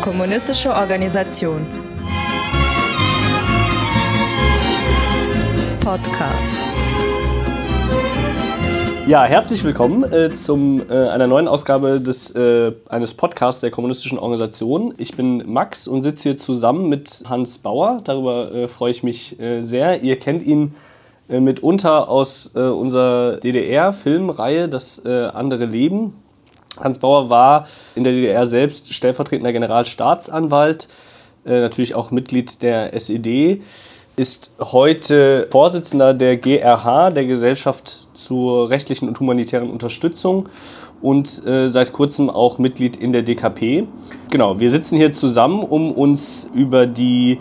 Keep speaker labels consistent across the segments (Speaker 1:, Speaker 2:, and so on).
Speaker 1: Kommunistische Organisation. Podcast.
Speaker 2: Ja, herzlich willkommen äh, zum äh, einer neuen Ausgabe des, äh, eines Podcasts der Kommunistischen Organisation. Ich bin Max und sitze hier zusammen mit Hans Bauer. Darüber äh, freue ich mich äh, sehr. Ihr kennt ihn mitunter aus unserer DDR-Filmreihe Das andere Leben. Hans Bauer war in der DDR selbst stellvertretender Generalstaatsanwalt, natürlich auch Mitglied der SED ist heute Vorsitzender der GRH, der Gesellschaft zur rechtlichen und humanitären Unterstützung und äh, seit kurzem auch Mitglied in der DKP. Genau, wir sitzen hier zusammen, um uns über die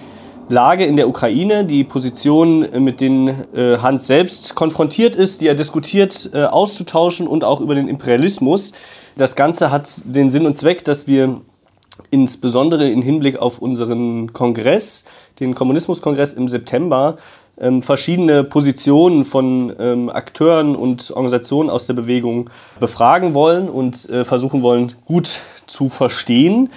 Speaker 2: Lage in der Ukraine, die Positionen, äh, mit denen äh, Hans selbst konfrontiert ist, die er diskutiert, äh, auszutauschen und auch über den Imperialismus. Das Ganze hat den Sinn und Zweck, dass wir insbesondere im Hinblick auf unseren Kongress, den Kommunismuskongress im September, ähm, verschiedene Positionen von ähm, Akteuren und Organisationen aus der Bewegung befragen wollen und äh, versuchen wollen, gut zu verstehen,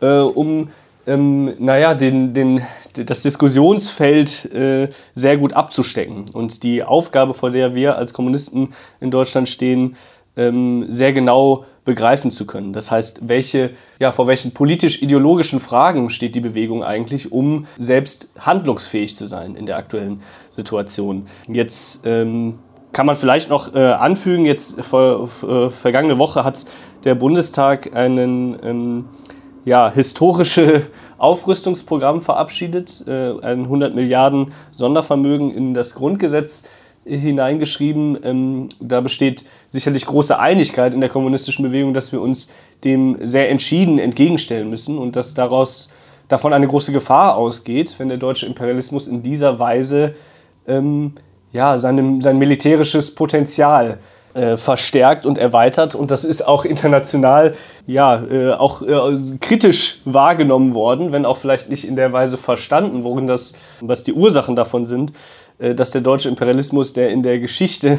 Speaker 2: äh, um ähm, naja, den, den, das Diskussionsfeld äh, sehr gut abzustecken. Und die Aufgabe, vor der wir als Kommunisten in Deutschland stehen, ähm, sehr genau begreifen zu können. Das heißt, welche, ja, vor welchen politisch-ideologischen Fragen steht die Bewegung eigentlich, um selbst handlungsfähig zu sein in der aktuellen Situation. Jetzt ähm, kann man vielleicht noch äh, anfügen, jetzt vor, vor, vergangene Woche hat der Bundestag einen ähm, ja, historische Aufrüstungsprogramm verabschiedet, äh, ein 100 Milliarden Sondervermögen in das Grundgesetz hineingeschrieben. Ähm, da besteht sicherlich große Einigkeit in der kommunistischen Bewegung, dass wir uns dem sehr entschieden entgegenstellen müssen und dass daraus davon eine große Gefahr ausgeht, wenn der deutsche Imperialismus in dieser Weise ähm, ja, seinem, sein militärisches Potenzial äh, verstärkt und erweitert. Und das ist auch international ja, äh, auch äh, kritisch wahrgenommen worden, wenn auch vielleicht nicht in der Weise verstanden, worin das, was die Ursachen davon sind. Äh, dass der deutsche Imperialismus, der in der Geschichte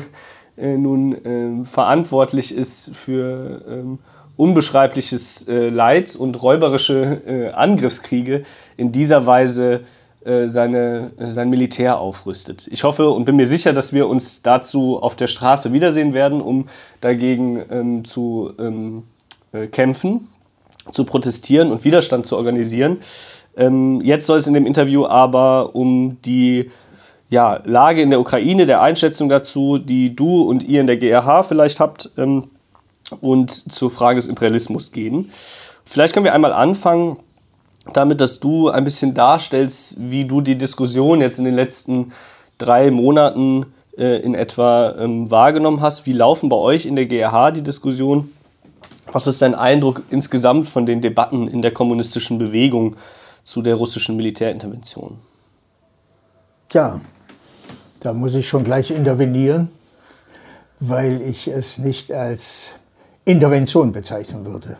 Speaker 2: äh, nun verantwortlich ist für ähm, unbeschreibliches äh, Leid und räuberische Angriffskriege, in dieser Weise seine, sein Militär aufrüstet. Ich hoffe und bin mir sicher, dass wir uns dazu auf der Straße wiedersehen werden, um dagegen ähm, zu ähm, äh, kämpfen, zu protestieren und Widerstand zu organisieren. Ähm, jetzt soll es in dem Interview aber um die ja, Lage in der Ukraine, der Einschätzung dazu, die du und ihr in der GRH vielleicht habt, ähm, und zur Frage des Imperialismus gehen. Vielleicht können wir einmal anfangen damit, dass du ein bisschen darstellst, wie du die Diskussion jetzt in den letzten drei Monaten äh, in etwa ähm, wahrgenommen hast. Wie laufen bei euch in der GRH die Diskussionen? Was ist dein Eindruck insgesamt von den Debatten in der kommunistischen Bewegung zu der russischen Militärintervention?
Speaker 3: Ja, da muss ich schon gleich intervenieren, weil ich es nicht als Intervention bezeichnen würde.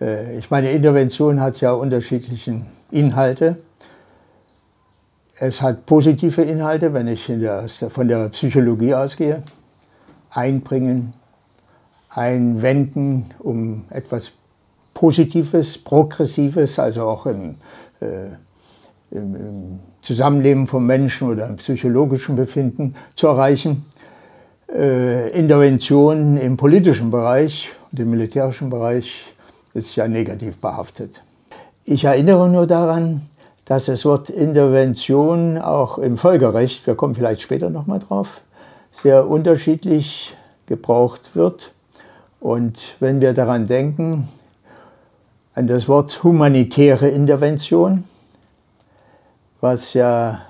Speaker 3: Äh, ich meine, Intervention hat ja unterschiedliche Inhalte. Es hat positive Inhalte, wenn ich der, von der Psychologie ausgehe. Einbringen, einwenden, um etwas Positives, Progressives, also auch im, äh, im, im Zusammenleben von Menschen oder im psychologischen Befinden zu erreichen. Äh, Intervention im politischen Bereich und im militärischen Bereich ist ja negativ behaftet. Ich erinnere nur daran, dass das Wort Intervention auch im Völkerrecht, wir kommen vielleicht später nochmal drauf, sehr unterschiedlich gebraucht wird. Und wenn wir daran denken, an das Wort humanitäre Intervention, was ja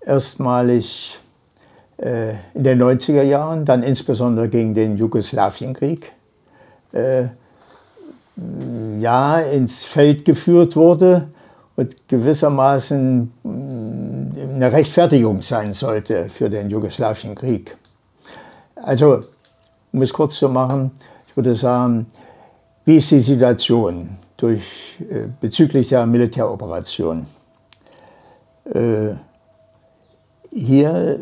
Speaker 3: erstmalig äh, in den 90er Jahren, dann insbesondere gegen den Jugoslawienkrieg, äh, ja, ins Feld geführt wurde und gewissermaßen mm, eine Rechtfertigung sein sollte für den Jugoslawienkrieg. Also, um es kurz zu machen, ich würde sagen, wie ist die Situation durch, äh, bezüglich der Militäroperation? Äh, hier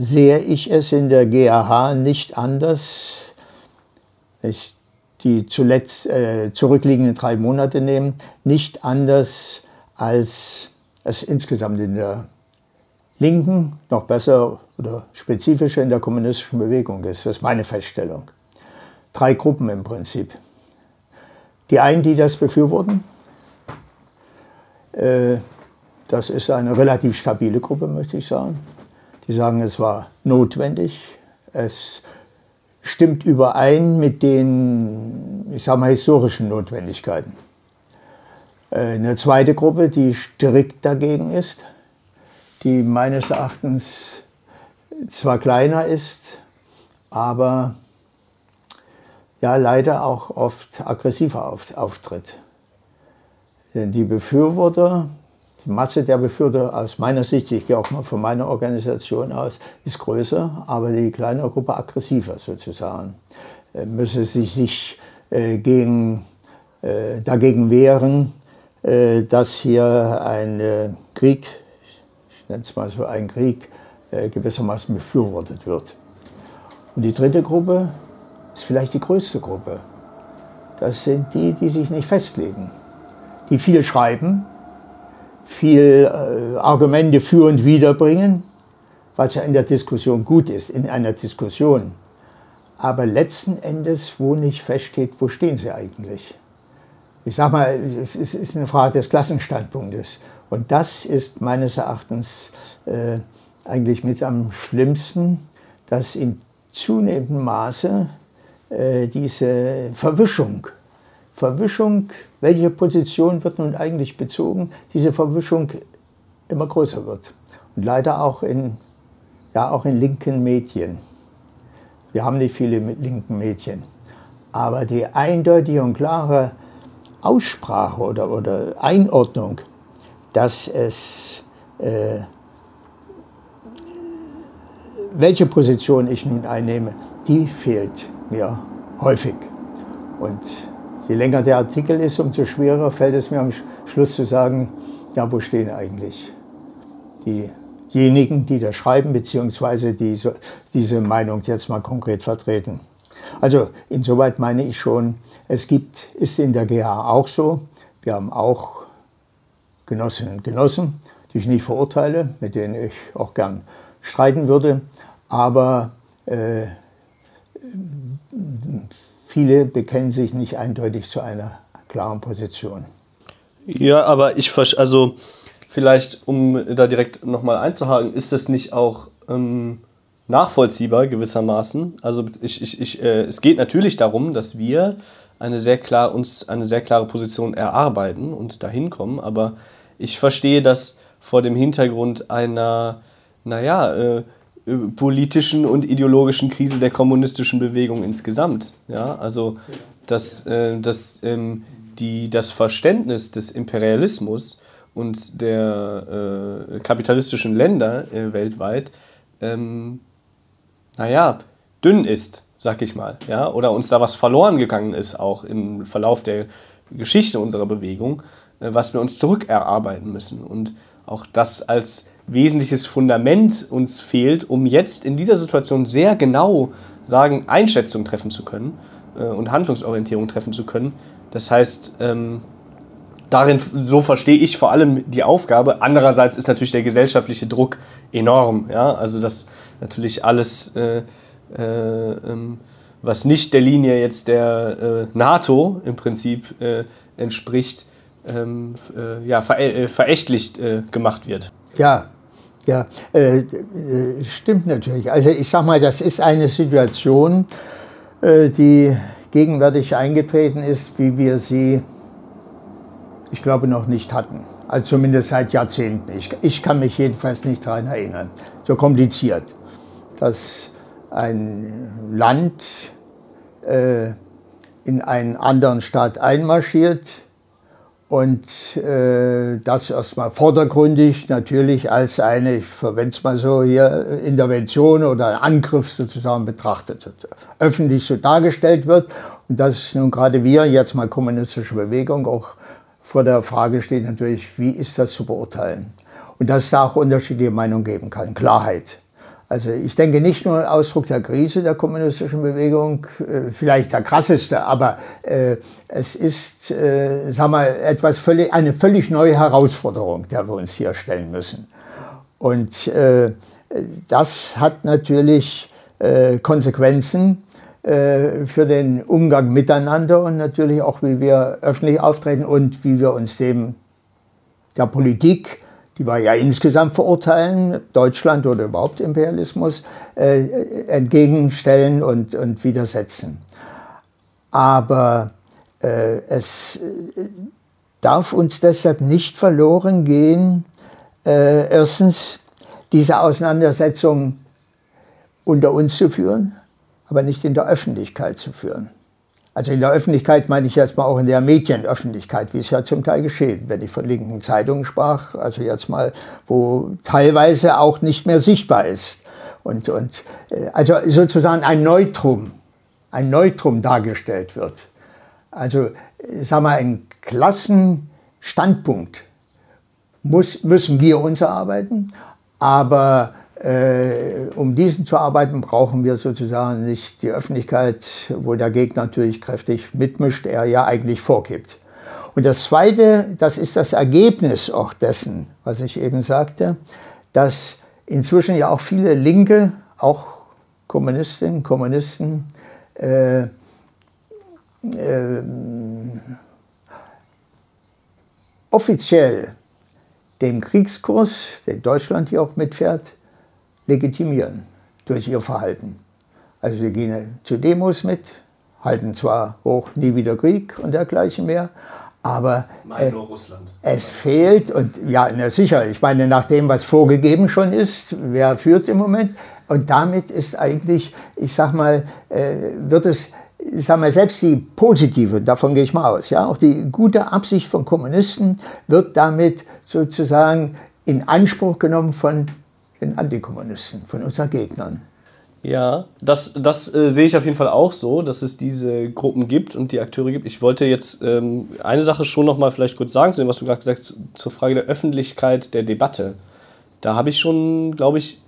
Speaker 3: sehe ich es in der GAH nicht anders. Ich die zuletzt äh, zurückliegenden drei Monate nehme, nicht anders als es insgesamt in der Linken, noch besser oder spezifischer in der kommunistischen Bewegung ist. Das ist meine Feststellung. Drei Gruppen im Prinzip. Die einen, die das befürworten, äh, das ist eine relativ stabile Gruppe, möchte ich sagen. Die sagen, es war notwendig, es stimmt überein mit den, ich sage mal, historischen Notwendigkeiten. Äh, eine zweite Gruppe, die strikt dagegen ist, die meines Erachtens zwar kleiner ist, aber ja leider auch oft aggressiver auftritt. Denn die Befürworter die Masse der Befürworter aus meiner Sicht, ich gehe auch mal von meiner Organisation aus, ist größer, aber die kleinere Gruppe aggressiver sozusagen. Äh, müsse sich, äh, gegen, äh, dagegen wehren, äh, dass hier ein äh, Krieg, ich nenne es mal so ein Krieg, äh, gewissermaßen befürwortet wird. Und die dritte Gruppe ist vielleicht die größte Gruppe. Das sind die, die sich nicht festlegen, die viel schreiben, viel äh, Argumente für und wider bringen, was ja in der Diskussion gut ist, in einer Diskussion. Aber letzten Endes, wo nicht feststeht, wo stehen sie eigentlich? Ich sage mal, es ist eine Frage des Klassenstandpunktes. Und das ist meines Erachtens äh, eigentlich mit am schlimmsten, dass in zunehmendem Maße äh, diese Verwischung Verwischung, welche Position wird nun eigentlich bezogen, diese Verwischung immer größer wird. Und leider auch in, ja, auch in linken Medien. Wir haben nicht viele mit linken Medien. Aber die eindeutige und klare Aussprache oder, oder Einordnung, dass es, äh, welche Position ich nun einnehme, die fehlt mir häufig. Und Je länger der Artikel ist, umso schwerer fällt es mir am Schluss zu sagen, ja, wo stehen eigentlich diejenigen, die das schreiben, beziehungsweise die so, diese Meinung jetzt mal konkret vertreten. Also insoweit meine ich schon, es gibt, ist in der GH auch so, wir haben auch Genossinnen und Genossen, die ich nicht verurteile, mit denen ich auch gern streiten würde, aber äh, viele bekennen sich nicht eindeutig zu einer klaren Position.
Speaker 2: Ja, aber ich also vielleicht, um da direkt nochmal einzuhaken, ist das nicht auch ähm, nachvollziehbar gewissermaßen? Also ich, ich, ich, äh, es geht natürlich darum, dass wir eine sehr klar, uns eine sehr klare Position erarbeiten und dahin kommen, aber ich verstehe das vor dem Hintergrund einer, naja, äh, politischen und ideologischen Krise der kommunistischen Bewegung insgesamt. Ja, also dass, äh, dass ähm, die, das Verständnis des Imperialismus und der äh, kapitalistischen Länder äh, weltweit, ähm, naja, dünn ist, sag ich mal. Ja? Oder uns da was verloren gegangen ist, auch im Verlauf der Geschichte unserer Bewegung, äh, was wir uns zurückerarbeiten müssen. Und auch das als wesentliches Fundament uns fehlt, um jetzt in dieser Situation sehr genau sagen, Einschätzung treffen zu können äh, und Handlungsorientierung treffen zu können. Das heißt, ähm, darin, so verstehe ich vor allem die Aufgabe. Andererseits ist natürlich der gesellschaftliche Druck enorm. Ja? Also, dass natürlich alles, äh, äh, ähm, was nicht der Linie jetzt der äh, NATO im Prinzip äh, entspricht, ähm, äh, ja, verächtlich gemacht wird.
Speaker 3: Ja, ja, äh, äh, stimmt natürlich. Also ich sage mal, das ist eine Situation, äh, die gegenwärtig eingetreten ist, wie wir sie, ich glaube, noch nicht hatten. Also zumindest seit Jahrzehnten. Ich, ich kann mich jedenfalls nicht daran erinnern. So kompliziert, dass ein Land äh, in einen anderen Staat einmarschiert, und äh, das erstmal vordergründig natürlich als eine, ich verwende es mal so hier, Intervention oder Angriff sozusagen betrachtet wird, öffentlich so dargestellt wird. Und dass nun gerade wir, jetzt mal kommunistische Bewegung, auch vor der Frage steht natürlich, wie ist das zu beurteilen? Und dass es da auch unterschiedliche Meinungen geben kann, Klarheit. Also ich denke nicht nur Ausdruck der Krise der kommunistischen Bewegung, äh, vielleicht der krasseste, aber äh, es ist, äh, sag mal, etwas völlig, eine völlig neue Herausforderung, der wir uns hier stellen müssen. Und das hat natürlich Konsequenzen für den Umgang miteinander und natürlich auch, wie wir öffentlich auftreten und wie wir uns dem der Politik die wir ja insgesamt verurteilen, Deutschland oder überhaupt Imperialismus, äh, entgegenstellen und, und widersetzen. Aber äh, es äh, darf uns deshalb nicht verloren gehen, äh, erstens diese Auseinandersetzung unter uns zu führen, aber nicht in der Öffentlichkeit zu führen. Also in der Öffentlichkeit meine ich jetzt mal auch in der Medienöffentlichkeit, wie es ja zum Teil geschieht, wenn ich von linken Zeitungen sprach, also jetzt mal, wo teilweise auch nicht mehr sichtbar ist. Und, und äh, also sozusagen ein Neutrum, ein Neutrum dargestellt wird. Also, sagen wir, ein Klassenstandpunkt muss, müssen wir uns erarbeiten, aber äh, um diesen zu arbeiten, brauchen wir sozusagen nicht die Öffentlichkeit, wo der Gegner natürlich kräftig mitmischt, er ja eigentlich vorgibt. Und das Zweite, das ist das Ergebnis auch dessen, was ich eben sagte, dass inzwischen ja auch viele Linke, auch Kommunistinnen, Kommunisten, äh, äh, offiziell den Kriegskurs, den Deutschland hier auch mitfährt, legitimieren durch ihr Verhalten. Also sie gehen zu Demos mit, halten zwar hoch nie wieder Krieg und dergleichen mehr, aber äh, es fehlt, und ja, na sicher, ich meine, nach dem, was vorgegeben schon ist, wer führt im Moment, und damit ist eigentlich, ich sag mal, äh, wird es, ich sag mal, selbst die positive, davon gehe ich mal aus, ja, auch die gute Absicht von Kommunisten wird damit sozusagen in Anspruch genommen von den Antikommunisten, von unseren Gegnern.
Speaker 2: Ja, das, das äh, sehe ich auf jeden Fall auch so, dass es diese Gruppen gibt und die Akteure gibt. Ich wollte jetzt ähm, eine Sache schon noch mal vielleicht kurz sagen, zu dem, was du gerade gesagt hast, zur Frage der Öffentlichkeit der Debatte. Da habe ich schon, glaube ich,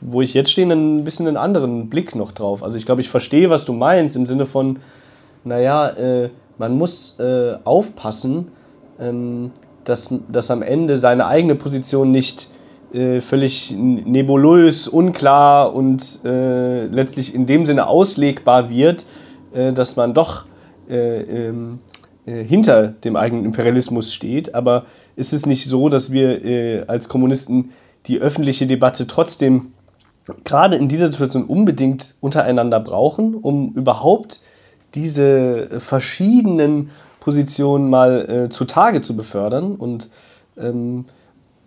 Speaker 2: wo ich jetzt stehe, ein bisschen einen anderen Blick noch drauf. Also ich glaube, ich verstehe, was du meinst im Sinne von, naja, äh, man muss äh, aufpassen, ähm, dass, dass am Ende seine eigene Position nicht äh, völlig nebulös, unklar und äh, letztlich in dem Sinne auslegbar wird, äh, dass man doch äh, ähm, äh, hinter dem eigenen Imperialismus steht. Aber ist es nicht so, dass wir als Kommunisten die öffentliche Debatte trotzdem gerade in dieser Situation unbedingt untereinander brauchen, um überhaupt diese verschiedenen Positionen mal äh, zutage zu befördern und ähm,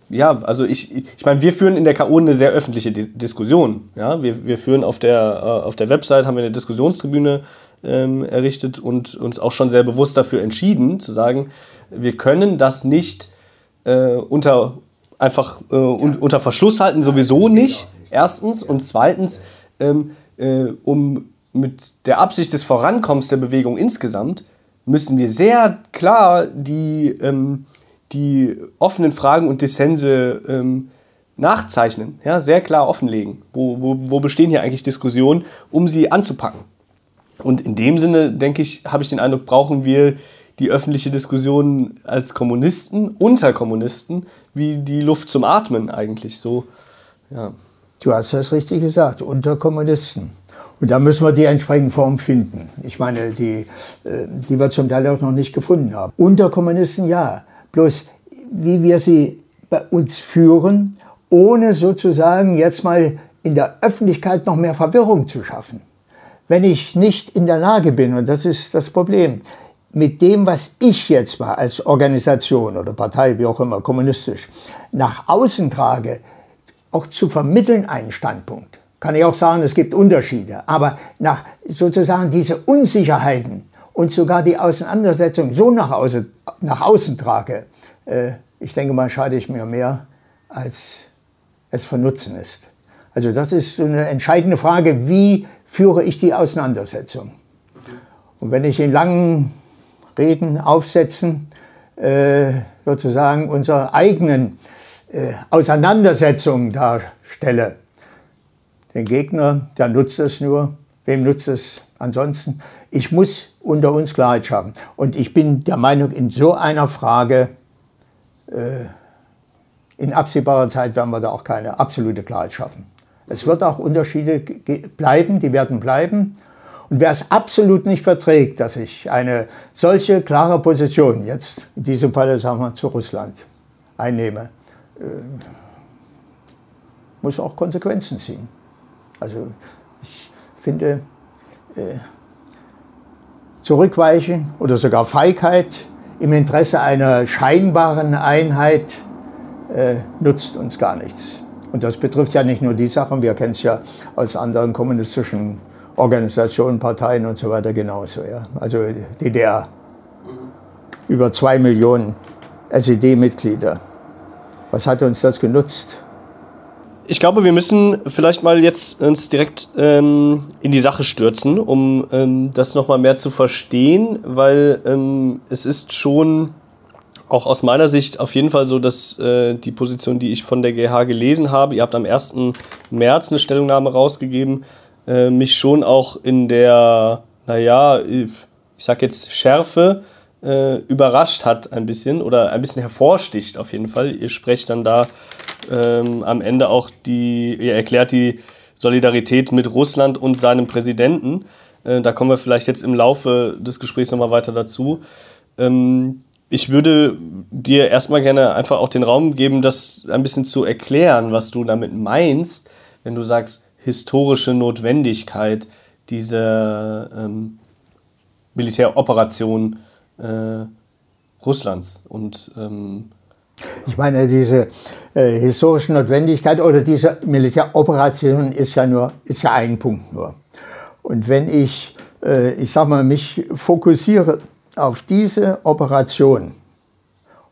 Speaker 2: ja, also ich, ich meine, wir führen in der KO eine sehr öffentliche Di Diskussion. Ja? Wir, wir führen auf der, äh, auf der Website, haben wir eine Diskussionstribüne ähm, errichtet und uns auch schon sehr bewusst dafür entschieden, zu sagen, wir können das nicht äh, unter, einfach äh, un unter Verschluss halten, sowieso nicht, erstens. Und zweitens, ähm, äh, um mit der Absicht des Vorankommens der Bewegung insgesamt, müssen wir sehr klar die... Ähm, die offenen Fragen und Dissense ähm, nachzeichnen, ja, sehr klar offenlegen. Wo, wo, wo bestehen hier eigentlich Diskussionen, um sie anzupacken? Und in dem Sinne, denke ich, habe ich den Eindruck, brauchen wir die öffentliche Diskussion als Kommunisten, unter Kommunisten, wie die Luft zum Atmen eigentlich. So, ja.
Speaker 3: Du hast das richtig gesagt, unter Kommunisten. Und da müssen wir die entsprechende Form finden. Ich meine, die, äh, die wir zum Teil auch noch nicht gefunden haben. Unter Kommunisten ja. Bloß wie wir sie bei uns führen, ohne sozusagen jetzt mal in der Öffentlichkeit noch mehr Verwirrung zu schaffen. Wenn ich nicht in der Lage bin, und das ist das Problem, mit dem, was ich jetzt mal als Organisation oder Partei, wie auch immer, kommunistisch, nach außen trage, auch zu vermitteln einen Standpunkt. Kann ich auch sagen, es gibt Unterschiede, aber nach sozusagen diese Unsicherheiten und sogar die Auseinandersetzung so nach außen, nach außen trage, äh, ich denke mal, schade ich mir mehr, als es von Nutzen ist. Also das ist eine entscheidende Frage, wie führe ich die Auseinandersetzung? Und wenn ich in langen Reden, Aufsätzen äh, sozusagen unsere eigenen äh, Auseinandersetzungen darstelle, den Gegner, der nutzt es nur. Wem nutzt es ansonsten? Ich muss unter uns Klarheit schaffen. Und ich bin der Meinung, in so einer Frage, äh, in absehbarer Zeit werden wir da auch keine absolute Klarheit schaffen. Es wird auch Unterschiede bleiben, die werden bleiben. Und wer es absolut nicht verträgt, dass ich eine solche klare Position, jetzt in diesem Fall sagen wir zu Russland, einnehme, äh, muss auch Konsequenzen ziehen. Also ich finde, äh, Zurückweichen oder sogar Feigheit im Interesse einer scheinbaren Einheit äh, nutzt uns gar nichts. Und das betrifft ja nicht nur die Sachen, wir kennen es ja aus anderen kommunistischen Organisationen, Parteien und so weiter genauso. Ja. Also DDR, über zwei Millionen SED-Mitglieder. Was hat uns das genutzt?
Speaker 2: Ich glaube, wir müssen vielleicht mal jetzt uns direkt ähm, in die Sache stürzen, um ähm, das nochmal mehr zu verstehen, weil ähm, es ist schon auch aus meiner Sicht auf jeden Fall so, dass äh, die Position, die ich von der GH gelesen habe, ihr habt am 1. März eine Stellungnahme rausgegeben, äh, mich schon auch in der, naja, ich sag jetzt Schärfe äh, überrascht hat ein bisschen oder ein bisschen hervorsticht auf jeden Fall. Ihr sprecht dann da ähm, am Ende auch die, ihr erklärt die Solidarität mit Russland und seinem Präsidenten. Äh, da kommen wir vielleicht jetzt im Laufe des Gesprächs nochmal weiter dazu. Ähm, ich würde dir erstmal gerne einfach auch den Raum geben, das ein bisschen zu erklären, was du damit meinst, wenn du sagst, historische Notwendigkeit dieser ähm, Militäroperation äh, Russlands. Und ähm,
Speaker 3: ich meine, diese äh, historische Notwendigkeit oder diese Militäroperation ist ja nur ist ja ein Punkt nur. Und wenn ich, äh, ich sag mal, mich fokussiere auf diese Operation,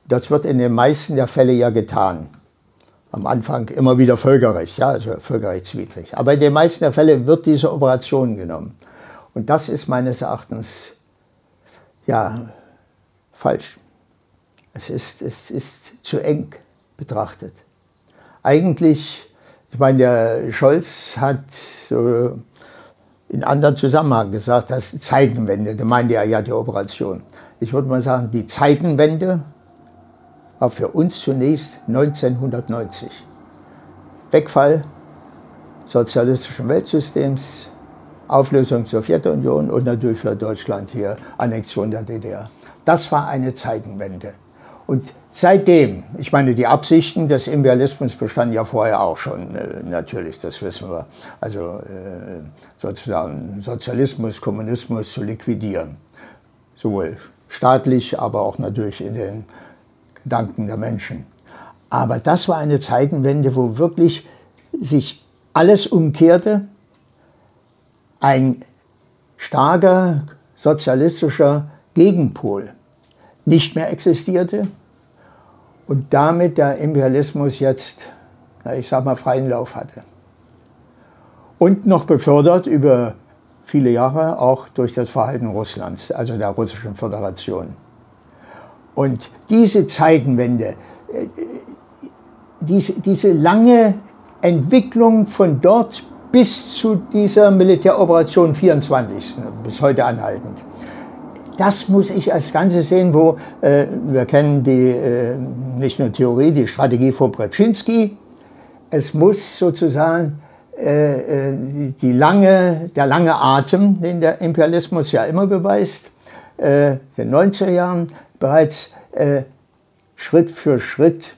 Speaker 3: das wird in den meisten der Fälle ja getan. Am Anfang immer wieder Völkerrecht, ja, also völkerrechtswidrig. Aber in den meisten der Fälle wird diese Operation genommen. Und das ist meines Erachtens ja falsch. Es ist, es ist zu eng betrachtet. Eigentlich, ich meine, der Scholz hat so in anderen Zusammenhang gesagt, das ist Zeitenwende, da meinte er ja die Operation. Ich würde mal sagen, die Zeitenwende war für uns zunächst 1990. Wegfall sozialistischen Weltsystems, Auflösung der Sowjetunion und natürlich für Deutschland hier Annexion der DDR. Das war eine Zeitenwende. Und seitdem, ich meine, die Absichten des Imperialismus bestanden ja vorher auch schon, äh, natürlich, das wissen wir. Also äh, sozusagen Sozialismus, Kommunismus zu liquidieren. Sowohl staatlich, aber auch natürlich in den Gedanken der Menschen. Aber das war eine Zeitenwende, wo wirklich sich alles umkehrte. Ein starker sozialistischer Gegenpol nicht mehr existierte und damit der Imperialismus jetzt, ich sag mal, freien Lauf hatte. Und noch befördert über viele Jahre auch durch das Verhalten Russlands, also der Russischen Föderation. Und diese Zeitenwende, äh, diese, diese lange Entwicklung von dort bis zu dieser Militäroperation 24, bis heute anhaltend, das muss ich als Ganze sehen, wo äh, wir kennen die äh, nicht nur Theorie, die Strategie von Brzezinski. Es muss sozusagen äh, äh die lange, der lange Atem, den der Imperialismus ja immer beweist, äh, den 90er Jahren bereits äh, Schritt für Schritt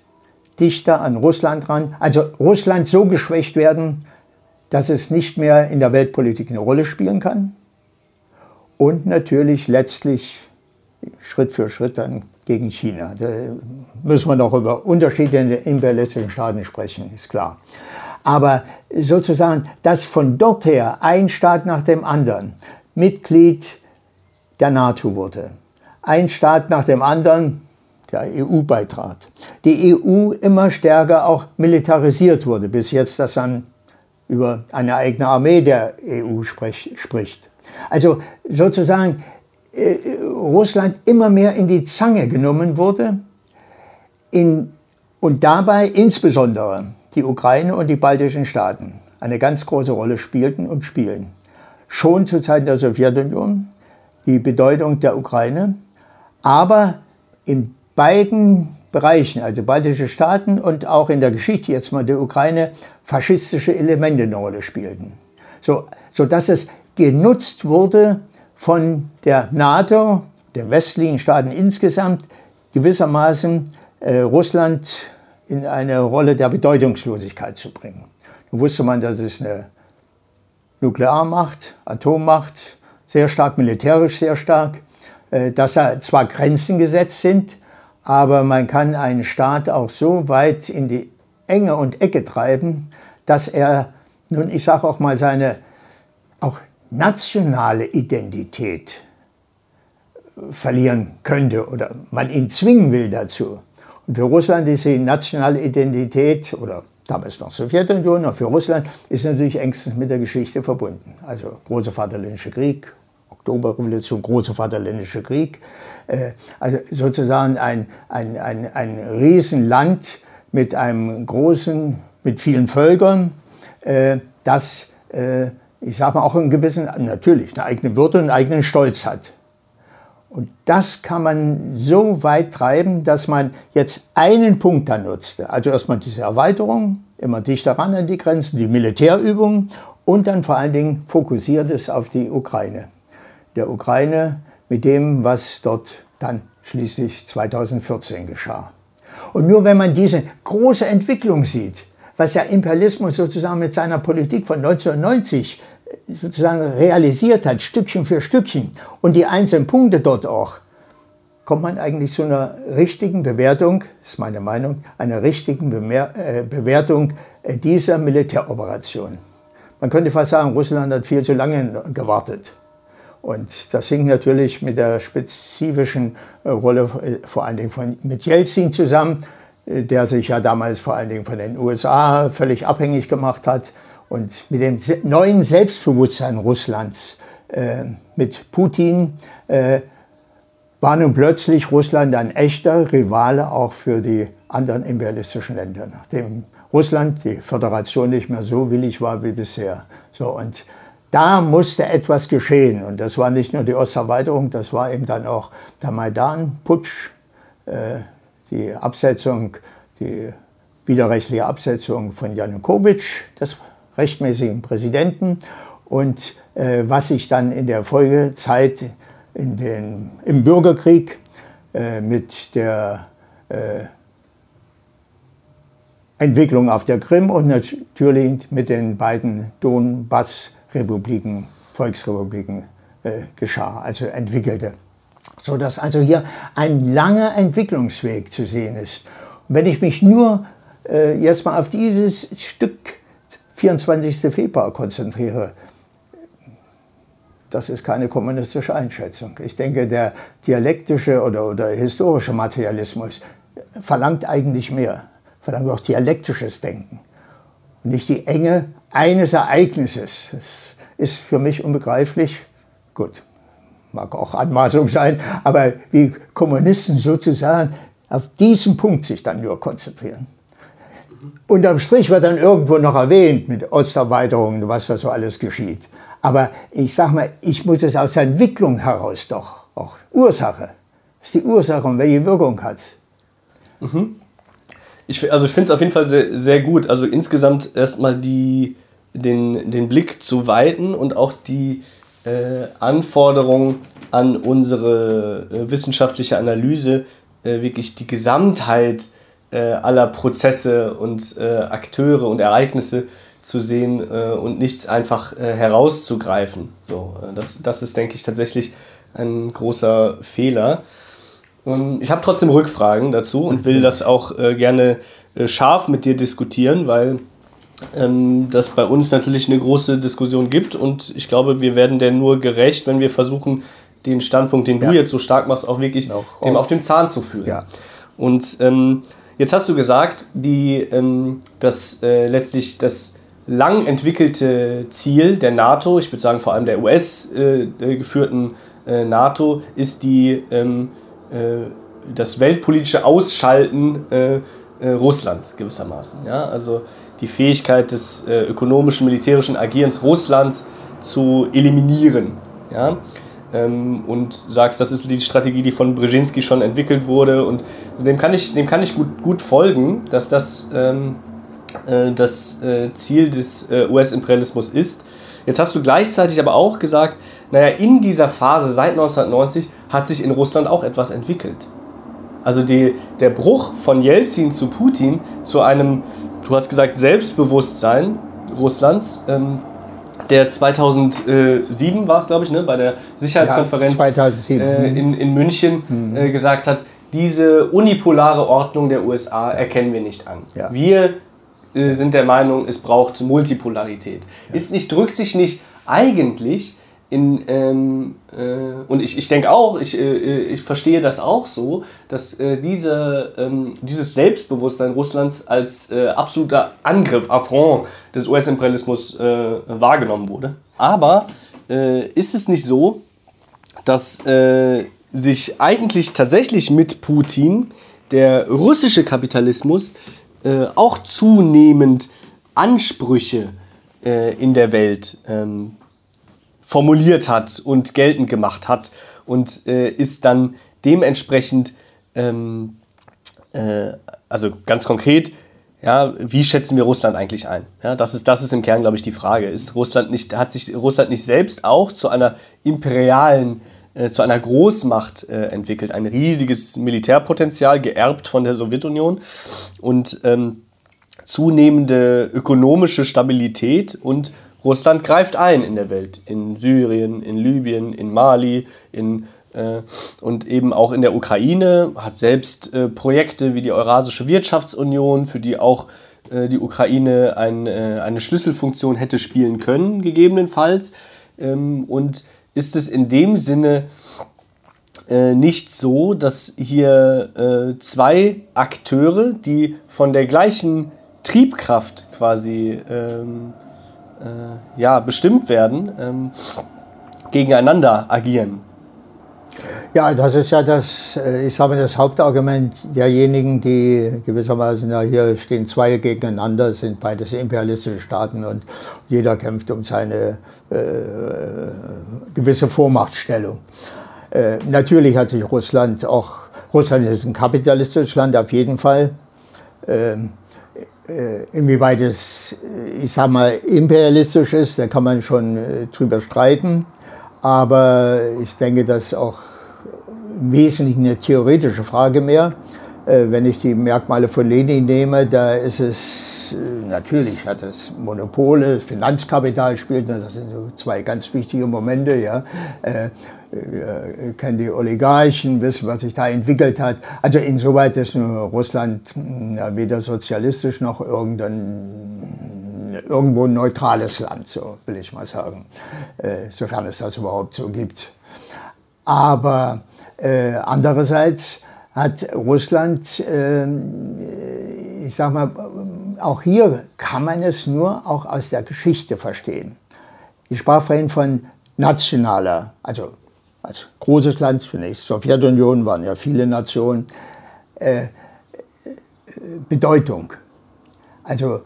Speaker 3: dichter an Russland ran. Also Russland so geschwächt werden, dass es nicht mehr in der Weltpolitik eine Rolle spielen kann und natürlich letztlich Schritt für Schritt dann gegen China. Da müssen wir noch über Unterschiede in den imperialistischen Staaten sprechen, ist klar. Aber sozusagen, dass von dort her ein Staat nach dem anderen Mitglied der NATO wurde, ein Staat nach dem anderen der EU beitrat, die EU immer stärker auch militarisiert wurde, bis jetzt, dass man über eine eigene Armee der EU spricht. Also sozusagen äh, Russland immer mehr in die Zange genommen wurde in, und dabei insbesondere die Ukraine und die baltischen Staaten. eine ganz große Rolle spielten und spielen. Schon zu Zeiten der Sowjetunion die Bedeutung der Ukraine, aber in beiden Bereichen, also baltische Staaten und auch in der Geschichte jetzt mal der Ukraine, faschistische Elemente eine Rolle spielten. So, sodass es genutzt wurde von der NATO, den westlichen Staaten insgesamt, gewissermaßen äh, Russland in eine Rolle der Bedeutungslosigkeit zu bringen. Nun wusste man, dass es eine Nuklearmacht, Atommacht, sehr stark militärisch, sehr stark, äh, dass da zwar Grenzen gesetzt sind, aber man kann einen Staat auch so weit in die Enge und Ecke treiben, dass er, nun ich sage auch mal, seine nationale Identität verlieren könnte oder man ihn zwingen will dazu. Und für Russland ist die nationale Identität oder damals noch Sowjetunion, auch für Russland ist natürlich engstens mit der Geschichte verbunden. Also großer Vaterländischer Krieg, Oktoberrevolution, großer Vaterländischer Krieg. Äh, also sozusagen ein, ein, ein, ein Riesenland mit einem großen, mit vielen Völkern, äh, das, äh, ich sage mal, auch einen gewissen, natürlich, eine eigene Würde und einen eigenen Stolz hat. Und das kann man so weit treiben, dass man jetzt einen Punkt da nutzte. Also erstmal diese Erweiterung, immer dichter ran an die Grenzen, die Militärübungen und dann vor allen Dingen fokussiert es auf die Ukraine. Der Ukraine mit dem, was dort dann schließlich 2014 geschah. Und nur wenn man diese große Entwicklung sieht, was der Imperialismus sozusagen mit seiner Politik von 1990 sozusagen realisiert hat, Stückchen für Stückchen, und die einzelnen Punkte dort auch, kommt man eigentlich zu einer richtigen Bewertung, ist meine Meinung, einer richtigen Bemer äh, Bewertung äh, dieser Militäroperation. Man könnte fast sagen, Russland hat viel zu lange gewartet. Und das hing natürlich mit der spezifischen äh, Rolle äh, vor allen Dingen von, mit Jelzin zusammen, der sich ja damals vor allen Dingen von den USA völlig abhängig gemacht hat und mit dem neuen Selbstbewusstsein Russlands, äh, mit Putin, äh, war nun plötzlich Russland ein echter Rivale auch für die anderen imperialistischen Länder, nachdem Russland, die Föderation, nicht mehr so willig war wie bisher. So, und da musste etwas geschehen. Und das war nicht nur die Osterweiterung, das war eben dann auch der Maidan-Putsch, äh, die Absetzung, die widerrechtliche Absetzung von Janukowitsch, das rechtmäßigen Präsidenten und äh, was sich dann in der Folgezeit in den, im Bürgerkrieg äh, mit der äh, Entwicklung auf der Krim und natürlich mit den beiden Donbass-Republiken, Volksrepubliken äh, geschah, also entwickelte. Sodass also hier ein langer Entwicklungsweg zu sehen ist. Und wenn ich mich nur äh, jetzt mal auf dieses Stück 24. Februar konzentriere, das ist keine kommunistische Einschätzung. Ich denke, der dialektische oder, oder historische Materialismus verlangt eigentlich mehr, verlangt auch dialektisches Denken. Und nicht die Enge eines Ereignisses. Das ist für mich unbegreiflich. Gut, mag auch Anmaßung sein, aber wie Kommunisten sozusagen auf diesen Punkt sich dann nur konzentrieren. Unterm Strich wird dann irgendwo noch erwähnt mit Osterweiterungen, was da so alles geschieht. Aber ich sage mal, ich muss es aus der Entwicklung heraus doch auch Ursache. Das ist die Ursache und welche Wirkung hat es?
Speaker 2: Mhm. Ich, also ich finde es auf jeden Fall sehr, sehr gut. Also insgesamt erstmal den, den Blick zu weiten und auch die äh, Anforderungen an unsere äh, wissenschaftliche Analyse, äh, wirklich die Gesamtheit äh, aller Prozesse und äh, Akteure und Ereignisse zu sehen äh, und nichts einfach herauszugreifen. So, das, das ist, denke ich, tatsächlich ein großer Fehler. Und ich habe trotzdem Rückfragen dazu und will das auch gerne scharf mit dir diskutieren, weil ähm, das bei uns natürlich eine große Diskussion gibt und ich glaube, wir werden der nur gerecht, wenn wir versuchen, den Standpunkt, den ja. du jetzt so stark machst, auch wirklich auch dem auf dem Zahn zu führen. Ja. Und ähm, Jetzt hast du gesagt, die, ähm, dass äh, letztlich das lang entwickelte Ziel der NATO, ich würde sagen vor allem der US-geführten äh, äh, NATO, ist die, ähm, äh, das weltpolitische Ausschalten äh, äh, Russlands gewissermaßen. Ja? Also die Fähigkeit des äh, ökonomischen, militärischen Agierens Russlands zu eliminieren. Ja? Ähm, und sagst, das ist die Strategie, die von Brzezinski schon entwickelt wurde. Und dem kann ich, dem kann ich gut, gut folgen, dass das ähm, äh, das äh, Ziel des äh, US-Imperialismus ist. Jetzt hast du gleichzeitig aber auch gesagt, naja, in dieser Phase seit 1990 hat sich in Russland auch etwas entwickelt. Also die, der Bruch von Jelzin zu Putin zu einem, du hast gesagt, Selbstbewusstsein Russlands, ähm, der 2007 war es, glaube ich, ne, bei der Sicherheitskonferenz
Speaker 3: ja,
Speaker 2: äh, in, in München mhm. äh, gesagt hat, diese unipolare Ordnung der USA erkennen wir nicht an. Ja. Wir äh, sind der Meinung, es braucht Multipolarität. Ja. Ist nicht, drückt sich nicht eigentlich in, ähm, äh, und ich, ich denke auch, ich, äh, ich verstehe das auch so, dass äh, diese, ähm, dieses Selbstbewusstsein Russlands als äh, absoluter Angriff, Affront des US-Imperialismus äh, wahrgenommen wurde. Aber äh, ist es nicht so, dass sich eigentlich tatsächlich mit Putin der russische Kapitalismus auch zunehmend Ansprüche in der Welt ähm, formuliert hat und geltend gemacht hat und äh, ist dann dementsprechend, ähm, äh, also ganz konkret, ja, wie schätzen wir Russland eigentlich ein? Ja, das, ist, das ist im Kern, glaube ich, die Frage. Ist Russland nicht, hat sich Russland nicht selbst auch zu einer imperialen, äh, zu einer Großmacht äh, entwickelt? Ein riesiges Militärpotenzial, geerbt von der Sowjetunion und ähm, zunehmende ökonomische Stabilität und Russland greift ein in der Welt, in Syrien, in Libyen, in Mali, in, äh, und eben auch in der Ukraine, hat selbst äh, Projekte wie die Eurasische Wirtschaftsunion, für die auch äh, die Ukraine ein, äh, eine Schlüsselfunktion hätte spielen können, gegebenenfalls. Ähm, und ist es in dem Sinne äh, nicht so, dass hier zwei Akteure, die von der gleichen Triebkraft quasi ähm, äh, ja, bestimmt werden, ähm, gegeneinander agieren.
Speaker 3: Ja, das ist ja das, äh, ich sage das Hauptargument derjenigen, die gewissermaßen, ja, hier stehen zwei gegeneinander, sind beides imperialistische Staaten und jeder kämpft um seine äh, gewisse Vormachtstellung. Äh, natürlich hat sich Russland auch, Russland ist ein kapitalistisches Land auf jeden Fall. Ähm, äh, inwieweit es, äh, ich sag mal, imperialistisch ist, da kann man schon äh, drüber streiten. Aber ich denke, das ist auch im Wesentlichen eine theoretische Frage mehr. Wenn ich die Merkmale von Lenin nehme, da ist es natürlich, hat das Monopole, Finanzkapital spielt, das sind so zwei ganz wichtige Momente. Ja äh, kennen die Oligarchen, wissen, was sich da entwickelt hat. Also insoweit ist Russland ja, weder sozialistisch noch irgendein, irgendwo ein neutrales Land, so will ich mal sagen, äh, sofern es das überhaupt so gibt. Aber äh, andererseits hat Russland, äh, ich sag mal, auch hier kann man es nur auch aus der Geschichte verstehen. Ich sprach vorhin von nationaler, also als großes Land, zunächst Sowjetunion, waren ja viele Nationen, äh, Bedeutung. Also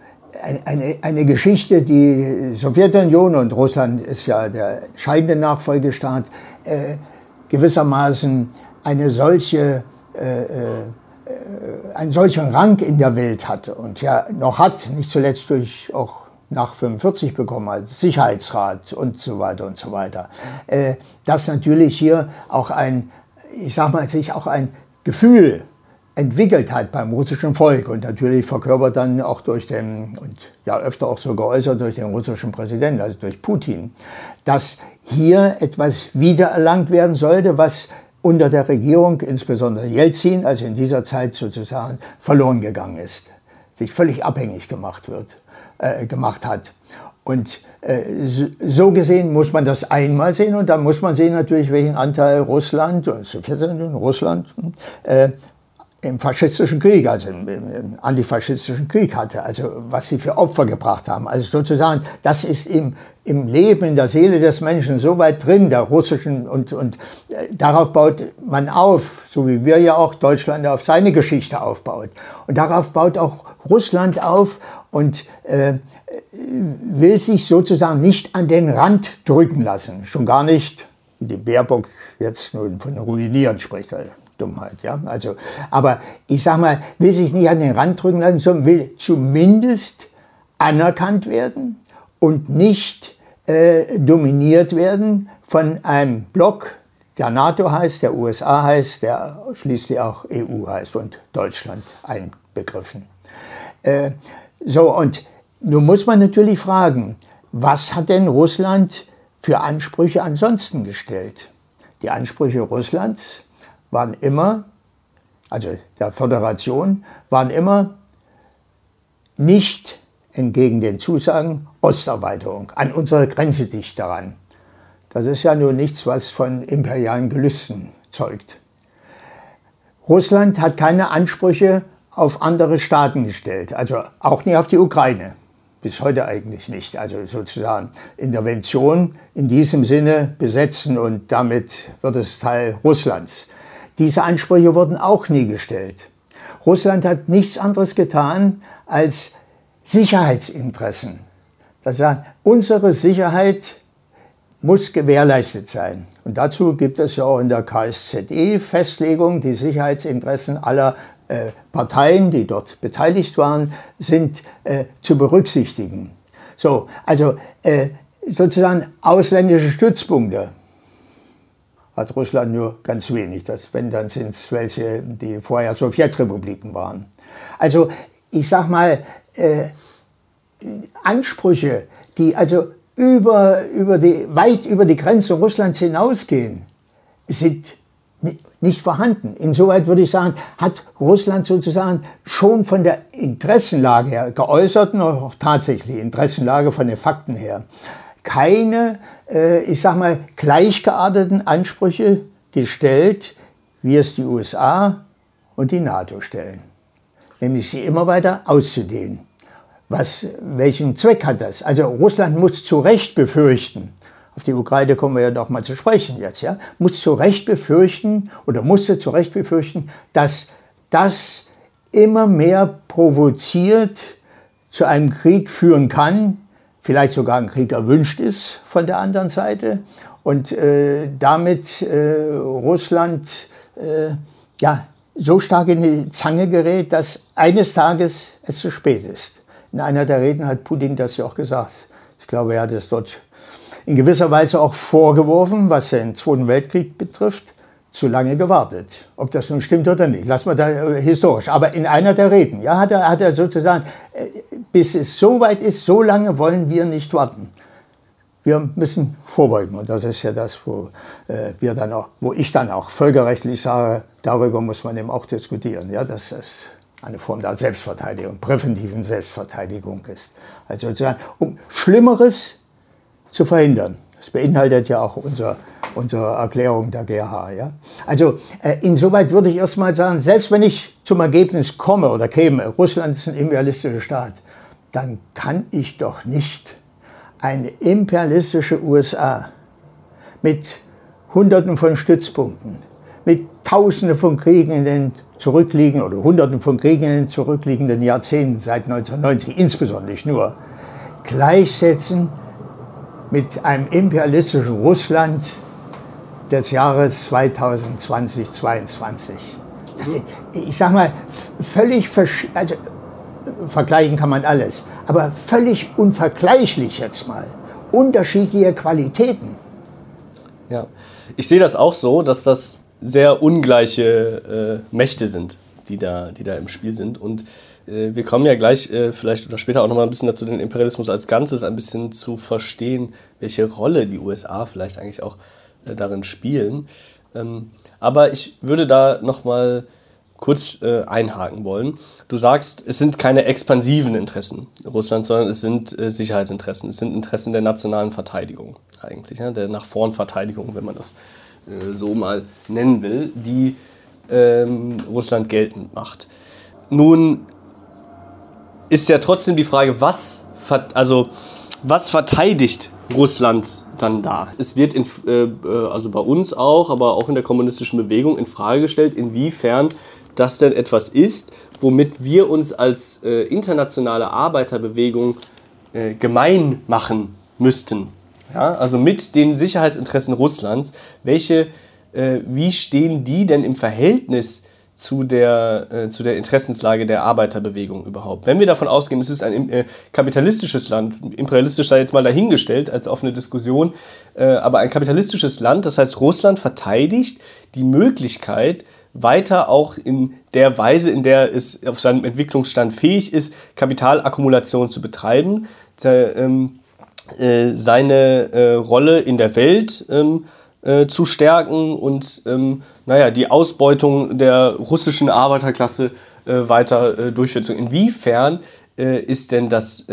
Speaker 3: eine, eine Geschichte, die Sowjetunion und Russland ist ja der entscheidende Nachfolgestaat, äh, gewissermaßen eine solche, äh, äh, einen solchen Rang in der Welt hatte und ja noch hat, nicht zuletzt durch auch nach 45 bekommen hat, Sicherheitsrat und so weiter und so weiter, äh, dass natürlich hier auch ein, ich sag mal, sich auch ein Gefühl entwickelt hat beim russischen Volk und natürlich verkörpert dann auch durch den, und ja öfter auch so geäußert durch den russischen Präsidenten, also durch Putin, dass hier etwas wiedererlangt werden sollte, was unter der Regierung, insbesondere Jelzin, also in dieser Zeit sozusagen verloren gegangen ist, sich völlig abhängig gemacht wird äh, gemacht hat. Und äh, so gesehen muss man das einmal sehen und dann muss man sehen natürlich, welchen Anteil Russland, Sowjetunion, Russland, äh, im faschistischen Krieg, also im, im, antifaschistischen Krieg hatte, also was sie für Opfer gebracht haben. Also sozusagen, das ist im, im Leben, in der Seele des Menschen so weit drin, der russischen, und, und äh, darauf baut man auf, so wie wir ja auch Deutschland auf seine Geschichte aufbaut. Und darauf baut auch Russland auf und äh, will sich sozusagen nicht an den Rand drücken lassen, schon gar nicht, wie die Baerbock jetzt nun von ruinieren spricht. Dummheit. Ja? Also, aber ich sage mal, will sich nicht an den Rand drücken lassen, sondern will zumindest anerkannt werden und nicht äh, dominiert werden von einem Block, der NATO heißt, der USA heißt, der schließlich auch EU heißt und Deutschland einbegriffen. Äh, so, und nun muss man natürlich fragen, was hat denn Russland für Ansprüche ansonsten gestellt? Die Ansprüche Russlands waren immer, also der Föderation, waren immer nicht entgegen den Zusagen Osterweiterung, an unsere Grenze dicht daran. Das ist ja nur nichts, was von imperialen Gelüsten zeugt. Russland hat keine Ansprüche auf andere Staaten gestellt, also auch nicht auf die Ukraine. Bis heute eigentlich nicht. Also sozusagen Intervention in diesem Sinne besetzen und damit wird es Teil Russlands. Diese Ansprüche wurden auch nie gestellt. Russland hat nichts anderes getan als Sicherheitsinteressen. Das heißt, unsere Sicherheit muss gewährleistet sein. Und dazu gibt es ja auch in der KSZE Festlegung, die Sicherheitsinteressen aller äh, Parteien, die dort beteiligt waren, sind äh, zu berücksichtigen. So, also äh, sozusagen ausländische Stützpunkte hat Russland nur ganz wenig. Das, wenn, dann sind es welche, die vorher Sowjetrepubliken waren. Also ich sag mal, äh, Ansprüche, die also über, über die, weit über die Grenze Russlands hinausgehen, sind nicht vorhanden. Insoweit würde ich sagen, hat Russland sozusagen schon von der Interessenlage her, geäußerten auch tatsächlich Interessenlage von den Fakten her, keine, äh, ich sag mal, gleichgearteten Ansprüche gestellt, wie es die USA und die NATO stellen. Nämlich sie immer weiter auszudehnen. Was, welchen Zweck hat das? Also Russland muss zu Recht befürchten, auf die Ukraine kommen wir ja noch mal zu sprechen jetzt, ja, muss zu Recht befürchten oder musste zu Recht befürchten, dass das immer mehr provoziert zu einem Krieg führen kann, vielleicht sogar ein Krieg erwünscht ist von der anderen Seite und äh, damit äh, Russland äh, ja, so stark in die Zange gerät, dass eines Tages es zu spät ist. In einer der Reden hat Putin das ja auch gesagt. Ich glaube, er hat es dort in gewisser Weise auch vorgeworfen, was den Zweiten Weltkrieg betrifft, zu lange gewartet. Ob das nun stimmt oder nicht, lassen wir da äh, historisch. Aber in einer der Reden ja, hat, er, hat er sozusagen, äh, bis es so weit ist, so lange wollen wir nicht warten. Wir müssen vorbeugen. Und das ist ja das, wo, äh, wir dann auch, wo ich dann auch völkerrechtlich sage, darüber muss man eben auch diskutieren. Ja, dass es eine Form der Selbstverteidigung, präventiven Selbstverteidigung ist. Also sozusagen, um Schlimmeres zu verhindern. Das beinhaltet ja auch unser, unsere Erklärung der GH. Ja? Also äh, insoweit würde ich erstmal sagen, selbst wenn ich zum Ergebnis komme oder käme, Russland ist ein imperialistischer Staat, dann kann ich doch nicht eine imperialistische USA mit Hunderten von Stützpunkten, mit Tausenden von Kriegen in den zurückliegenden oder Hunderten von Kriegen in den zurückliegenden Jahrzehnten seit 1990 insbesondere nur gleichsetzen mit einem imperialistischen Russland des Jahres 2020, 2022. ich sag mal, völlig, also vergleichen kann man alles, aber völlig unvergleichlich jetzt mal. Unterschiedliche Qualitäten.
Speaker 2: Ja, ich sehe das auch so, dass das sehr ungleiche äh, Mächte sind, die da, die da im Spiel sind. Und äh, wir kommen ja gleich äh, vielleicht oder später auch noch mal ein bisschen dazu, den Imperialismus als Ganzes ein bisschen zu verstehen, welche Rolle die USA vielleicht eigentlich auch äh, darin spielen. Ähm, aber ich würde da noch mal kurz einhaken wollen. Du sagst, es sind keine expansiven Interessen Russlands, sondern es sind Sicherheitsinteressen. Es sind Interessen der nationalen Verteidigung eigentlich, der nach vorn Verteidigung, wenn man das so mal nennen will, die ähm, Russland geltend macht. Nun ist ja trotzdem die Frage, was, also, was verteidigt Russland dann da? Es wird in, äh, äh, also bei uns auch, aber auch in der kommunistischen Bewegung in Frage gestellt, inwiefern das denn etwas ist, womit wir uns als äh, internationale Arbeiterbewegung äh, gemein machen müssten. Ja? Also mit den Sicherheitsinteressen Russlands. Welche, äh, wie stehen die denn im Verhältnis zu der, äh, zu der Interessenslage der Arbeiterbewegung überhaupt? Wenn wir davon ausgehen, es ist ein äh, kapitalistisches Land, imperialistisch sei jetzt mal dahingestellt als offene Diskussion, äh, aber ein kapitalistisches Land, das heißt Russland verteidigt die Möglichkeit, weiter auch in der Weise, in der es auf seinem Entwicklungsstand fähig ist, Kapitalakkumulation zu betreiben, ähm, äh, seine äh, Rolle in der Welt ähm, äh, zu stärken und ähm, naja, die Ausbeutung der russischen Arbeiterklasse äh, weiter äh, durchführen. Inwiefern äh, ist denn das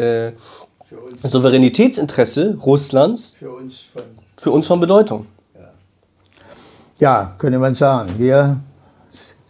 Speaker 2: Souveränitätsinteresse Russlands für uns von, für uns von Bedeutung?
Speaker 3: Ja. ja, könnte man sagen. Wir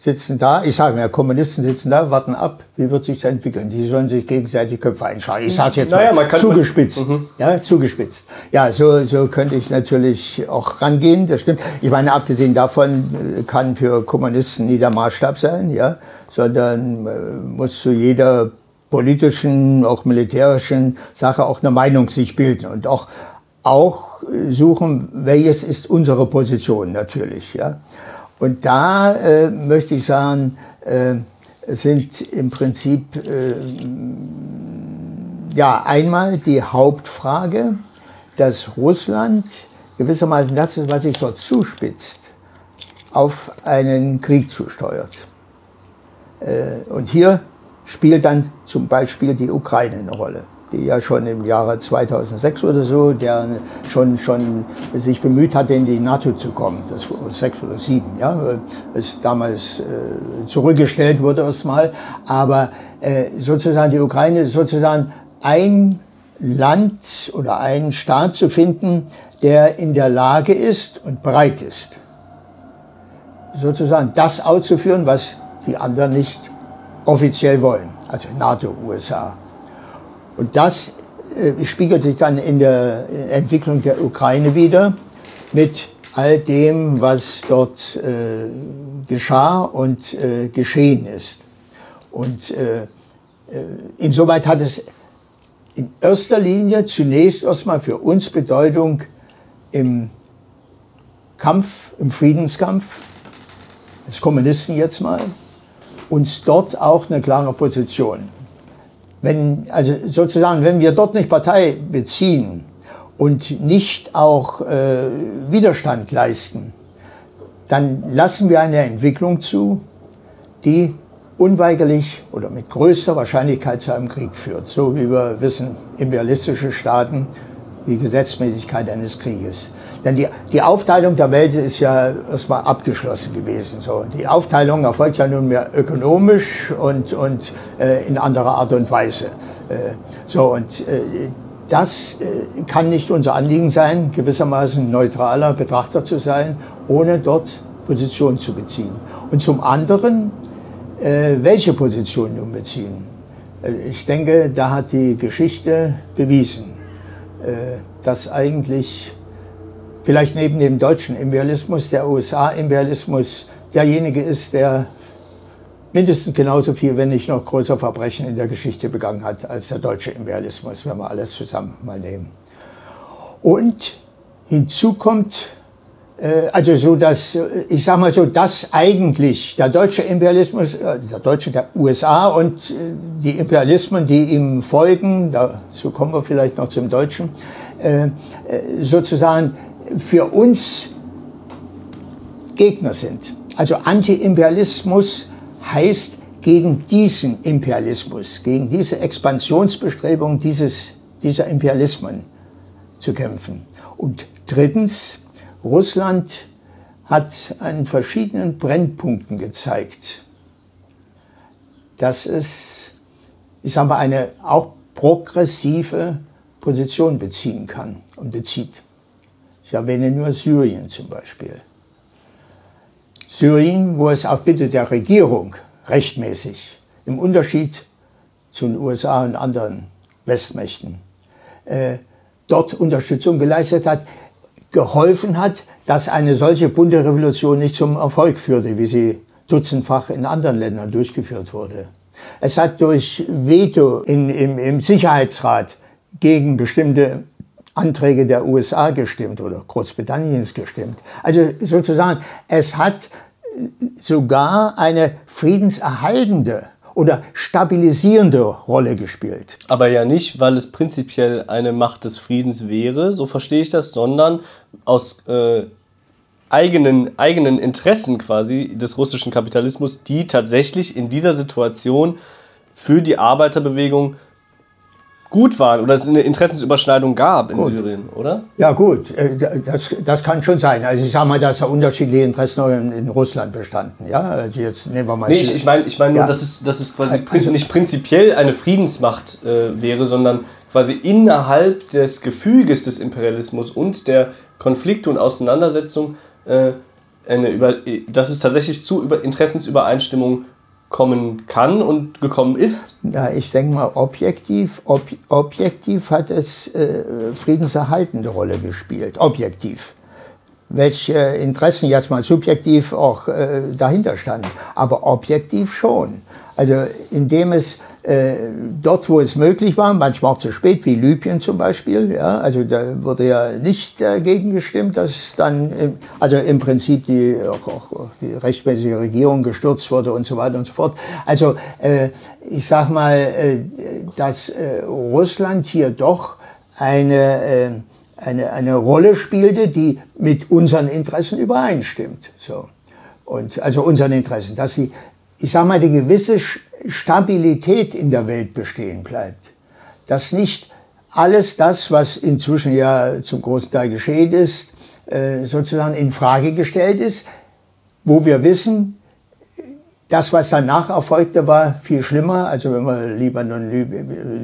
Speaker 3: sitzen da, ich sage mal, Kommunisten sitzen da, warten ab, wie wird sich entwickeln. Die sollen sich gegenseitig Köpfe einschlagen. Ich sage es jetzt naja, mal zugespitzt. Mhm. Ja, zugespitzt. Ja, so, so könnte ich natürlich auch rangehen, das stimmt. Ich meine, abgesehen davon äh, kann für Kommunisten nie der Maßstab sein, ja, sondern äh, muss zu jeder politischen, auch militärischen Sache auch eine Meinung sich bilden und auch, auch suchen, welches ist unsere Position natürlich, ja. Und da äh, möchte ich sagen, äh, sind im Prinzip äh, ja einmal die Hauptfrage, dass Russland gewissermaßen das ist, was sich dort zuspitzt, auf einen Krieg zusteuert. Äh, und hier spielt dann zum Beispiel die Ukraine eine Rolle die ja schon im Jahre 2006 oder so, der schon, schon sich bemüht hatte, in die NATO zu kommen. Das war sechs oder sieben, ja, es damals äh, zurückgestellt wurde erstmal. Aber äh, sozusagen die Ukraine sozusagen ein Land oder ein Staat zu finden, der in der Lage ist und bereit ist, sozusagen das auszuführen, was die anderen nicht offiziell wollen, also NATO, USA. Und das äh, spiegelt sich dann in der Entwicklung der Ukraine wieder mit all dem, was dort äh, geschah und äh, geschehen ist. Und äh, äh, insoweit hat es in erster Linie zunächst erstmal für uns Bedeutung im Kampf, im Friedenskampf, als Kommunisten jetzt mal, uns dort auch eine klare Position wenn, also sozusagen, wenn wir dort nicht Partei beziehen und nicht auch äh, Widerstand leisten, dann lassen wir eine Entwicklung zu, die unweigerlich oder mit größter Wahrscheinlichkeit zu einem Krieg führt. So wie wir wissen, imperialistische Staaten, die Gesetzmäßigkeit eines Krieges. Denn die, die Aufteilung der Welt ist ja erstmal abgeschlossen gewesen. So. Die Aufteilung erfolgt ja nunmehr ökonomisch und, und äh, in anderer Art und Weise. Äh, so, und äh, das äh, kann nicht unser Anliegen sein, gewissermaßen neutraler Betrachter zu sein, ohne dort Position zu beziehen. Und zum anderen, äh, welche Position nun beziehen? Äh, ich denke, da hat die Geschichte bewiesen, dass eigentlich vielleicht neben dem deutschen Imperialismus, der USA-Imperialismus, derjenige ist, der mindestens genauso viel, wenn nicht noch größere Verbrechen in der Geschichte begangen hat als der deutsche Imperialismus, wenn wir alles zusammen mal nehmen. Und hinzu kommt, äh, also so, dass, äh, ich sage mal so, dass eigentlich der deutsche Imperialismus, äh, der deutsche der USA und die Imperialismen, die ihm folgen, dazu kommen wir vielleicht noch zum Deutschen, sozusagen für uns Gegner sind. Also Anti-Imperialismus heißt gegen diesen Imperialismus, gegen diese Expansionsbestrebung dieses, dieser Imperialismen zu kämpfen. Und drittens, Russland hat an verschiedenen Brennpunkten gezeigt, dass es, ich sage mal, eine auch progressive Position beziehen kann und bezieht. Ich erwähne nur Syrien zum Beispiel. Syrien, wo es auf Bitte der Regierung rechtmäßig, im Unterschied zu den USA und anderen Westmächten, äh, dort Unterstützung geleistet hat, geholfen hat, dass eine solche bunte Revolution nicht zum Erfolg führte, wie sie dutzendfach in anderen Ländern durchgeführt wurde. Es hat durch Veto in, im, im Sicherheitsrat gegen bestimmte Anträge der USA gestimmt oder Großbritanniens gestimmt. Also sozusagen, es hat sogar eine friedenserhaltende oder stabilisierende Rolle gespielt.
Speaker 2: Aber ja nicht, weil es prinzipiell eine Macht des Friedens wäre, so verstehe ich das, sondern aus äh, eigenen, eigenen Interessen quasi des russischen Kapitalismus, die tatsächlich in dieser Situation für die Arbeiterbewegung gut waren oder es eine Interessensüberschneidung gab in gut. Syrien, oder?
Speaker 3: Ja gut, äh, das, das kann schon sein. Also ich sage mal, dass da unterschiedliche Interessen in, in Russland bestanden. Ja, also jetzt nehmen wir mal.
Speaker 2: Nee, ich, ich meine ich mein nur, ja. dass, es, dass es quasi also, nicht prinzipiell eine Friedensmacht äh, wäre, sondern quasi innerhalb des Gefüges des Imperialismus und der Konflikte und Auseinandersetzung äh, eine über, dass es tatsächlich zu über Interessensübereinstimmung kommen kann und gekommen ist?
Speaker 3: Ja, ich denke mal, objektiv, ob, objektiv hat es äh, friedenserhaltende Rolle gespielt. Objektiv. Welche Interessen jetzt mal subjektiv auch äh, dahinter standen. Aber objektiv schon. Also indem es dort, wo es möglich war, manchmal auch zu spät, wie Libyen zum Beispiel, ja, also da wurde ja nicht dagegen gestimmt, dass dann, also im Prinzip die, auch, auch die rechtmäßige Regierung gestürzt wurde und so weiter und so fort. Also äh, ich sag mal, äh, dass äh, Russland hier doch eine, äh, eine, eine Rolle spielte, die mit unseren Interessen übereinstimmt. So. Und also unseren Interessen, dass sie ich sage mal, die gewisse Stabilität in der Welt bestehen bleibt. Dass nicht alles das, was inzwischen ja zum großen Teil geschehen ist, äh, sozusagen in Frage gestellt ist, wo wir wissen, das, was danach erfolgte, war viel schlimmer. Also wenn wir Libanon,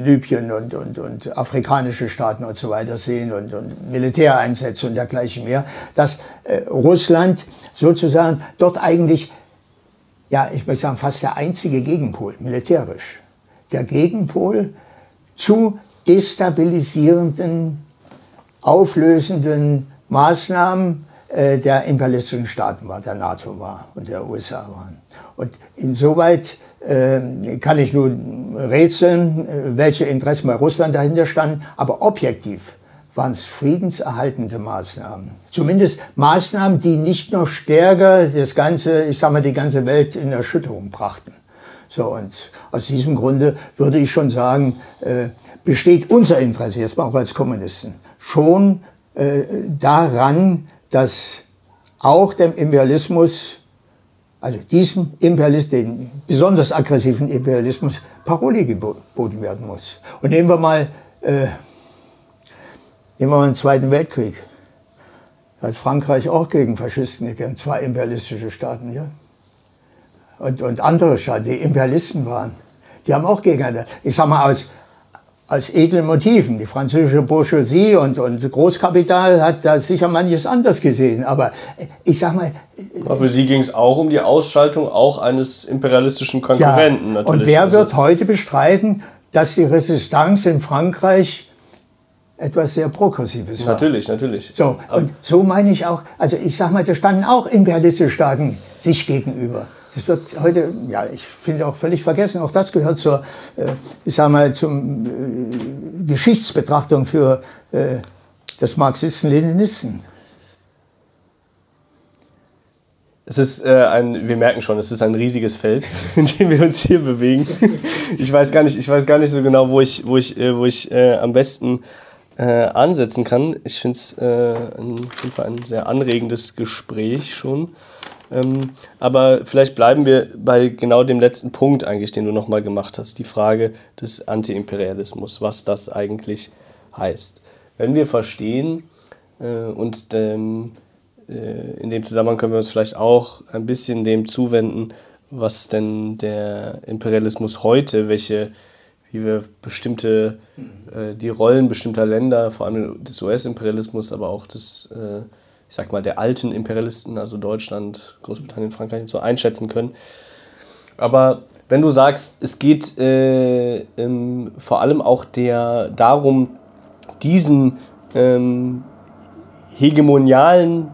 Speaker 3: Libyen und, und, und afrikanische Staaten und so weiter sehen und, und Militäreinsätze und dergleichen mehr, dass äh, Russland sozusagen dort eigentlich ja, ich würde sagen, fast der einzige Gegenpol, militärisch. Der Gegenpol zu destabilisierenden, auflösenden Maßnahmen äh, der imperialistischen Staaten war, der NATO war und der USA waren. Und insoweit äh, kann ich nun rätseln, äh, welche Interessen bei Russland dahinter standen, aber objektiv waren es friedenserhaltende Maßnahmen. Zumindest Maßnahmen, die nicht noch stärker das ganze, ich sag mal, die ganze Welt in Erschütterung brachten. So, und aus diesem Grunde würde ich schon sagen, äh, besteht unser Interesse, jetzt mal auch als Kommunisten, schon äh, daran, dass auch dem Imperialismus, also diesem Imperialismus, den besonders aggressiven Imperialismus, Paroli geboten werden muss. Und nehmen wir mal äh, Mal den Zweiten Weltkrieg. Da hat Frankreich auch gegen Faschisten gekämpft, zwei imperialistische Staaten. Ja? Und, und andere Staaten, die Imperialisten waren, die haben auch gegeneinander, ich sag mal aus, aus edlen Motiven. Die französische Bourgeoisie und, und Großkapital hat da sicher manches anders gesehen. Aber ich sag mal.
Speaker 2: Aber für Sie ging es auch um die Ausschaltung auch eines imperialistischen Konkurrenten.
Speaker 3: Ja, natürlich. Und wer wird heute bestreiten, dass die Resistance in Frankreich etwas sehr Progressives
Speaker 2: war. Natürlich, natürlich.
Speaker 3: So, und so meine ich auch, also ich sag mal, da standen auch imperialistische Staaten sich gegenüber. Das wird heute, ja, ich finde auch völlig vergessen. Auch das gehört zur, äh, ich sag mal, zum äh, Geschichtsbetrachtung für äh, das Marxisten-Leninisten.
Speaker 2: Es ist äh, ein, wir merken schon, es ist ein riesiges Feld, in dem wir uns hier bewegen. Ich weiß gar nicht, ich weiß gar nicht so genau, wo ich, wo ich, äh, wo ich äh, am besten äh, ansetzen kann. Ich finde es äh, auf jeden Fall ein sehr anregendes Gespräch schon. Ähm, aber vielleicht bleiben wir bei genau dem letzten Punkt eigentlich, den du nochmal gemacht hast, die Frage des Antiimperialismus, was das eigentlich heißt. Wenn wir verstehen äh, und dem, äh, in dem Zusammenhang können wir uns vielleicht auch ein bisschen dem zuwenden, was denn der Imperialismus heute, welche wie wir bestimmte, äh, die Rollen bestimmter Länder, vor allem des US-Imperialismus, aber auch des, äh, ich sag mal, der alten Imperialisten, also Deutschland, Großbritannien, Frankreich und so einschätzen können. Aber wenn du sagst, es geht äh, ähm, vor allem auch der, darum, diesen ähm, hegemonialen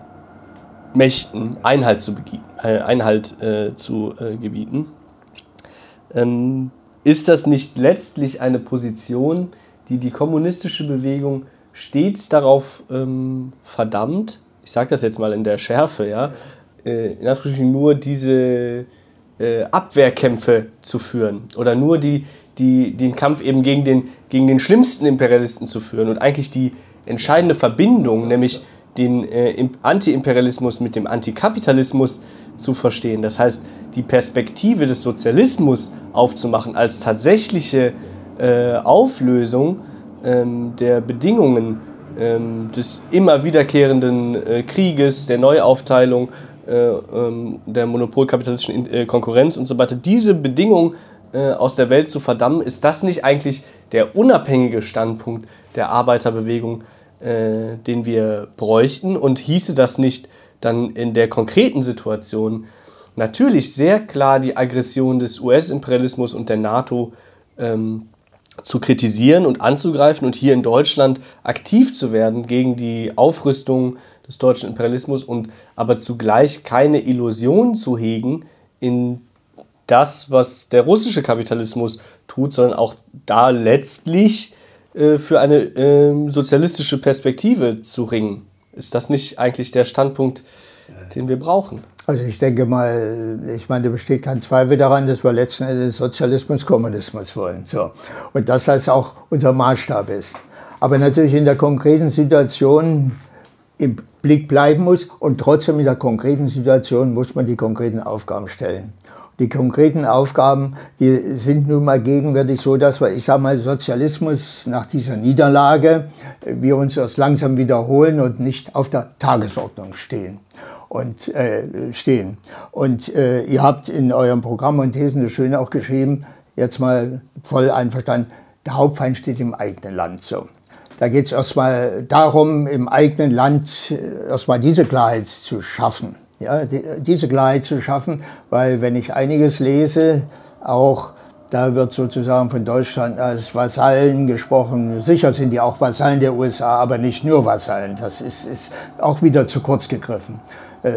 Speaker 2: Mächten Einhalt zu, äh, Einhalt, äh, zu äh, gebieten, ähm, ist das nicht letztlich eine Position, die die kommunistische Bewegung stets darauf ähm, verdammt, ich sage das jetzt mal in der Schärfe, ja, äh, in Anführungsstrichen nur diese äh, Abwehrkämpfe zu führen oder nur die, die, den Kampf eben gegen den, gegen den schlimmsten Imperialisten zu führen und eigentlich die entscheidende Verbindung, nämlich den äh, Anti-Imperialismus mit dem Antikapitalismus zu verstehen. Das heißt, die Perspektive des Sozialismus aufzumachen als tatsächliche äh, Auflösung ähm, der Bedingungen ähm, des immer wiederkehrenden äh, Krieges, der Neuaufteilung, äh, ähm, der monopolkapitalistischen äh, Konkurrenz und so weiter, diese Bedingungen äh, aus der Welt zu verdammen, ist das nicht eigentlich der unabhängige Standpunkt der Arbeiterbewegung, den wir bräuchten? Und hieße das nicht dann in der konkreten Situation natürlich sehr klar die Aggression des US-Imperialismus und der NATO ähm, zu kritisieren und anzugreifen und hier in Deutschland aktiv zu werden gegen die Aufrüstung des deutschen Imperialismus und aber zugleich keine Illusion zu hegen in das, was der russische Kapitalismus tut, sondern auch da letztlich äh, für eine äh, sozialistische Perspektive zu ringen. Ist das nicht eigentlich der Standpunkt, den wir brauchen?
Speaker 3: Also ich denke mal, ich meine, da besteht kein Zweifel daran, dass wir letzten Endes Sozialismus, Kommunismus wollen. So. Und das auch unser Maßstab ist. Aber natürlich in der konkreten Situation im Blick bleiben muss und trotzdem in der konkreten Situation muss man die konkreten Aufgaben stellen. Die konkreten Aufgaben, die sind nun mal gegenwärtig so, dass wir, ich sage mal, Sozialismus nach dieser Niederlage, wir uns erst langsam wiederholen und nicht auf der Tagesordnung stehen und äh, stehen. Und äh, ihr habt in eurem Programm und Thesen das Schöne auch geschrieben, jetzt mal voll einverstanden, der Hauptfeind steht im eigenen Land so. Da geht es erstmal darum, im eigenen Land äh, erstmal diese Klarheit zu schaffen. Ja, die, diese Klarheit zu schaffen, weil wenn ich einiges lese, auch da wird sozusagen von Deutschland als Vasallen gesprochen. Sicher sind die auch Vasallen der USA, aber nicht nur Vasallen. Das ist, ist auch wieder zu kurz gegriffen. Äh,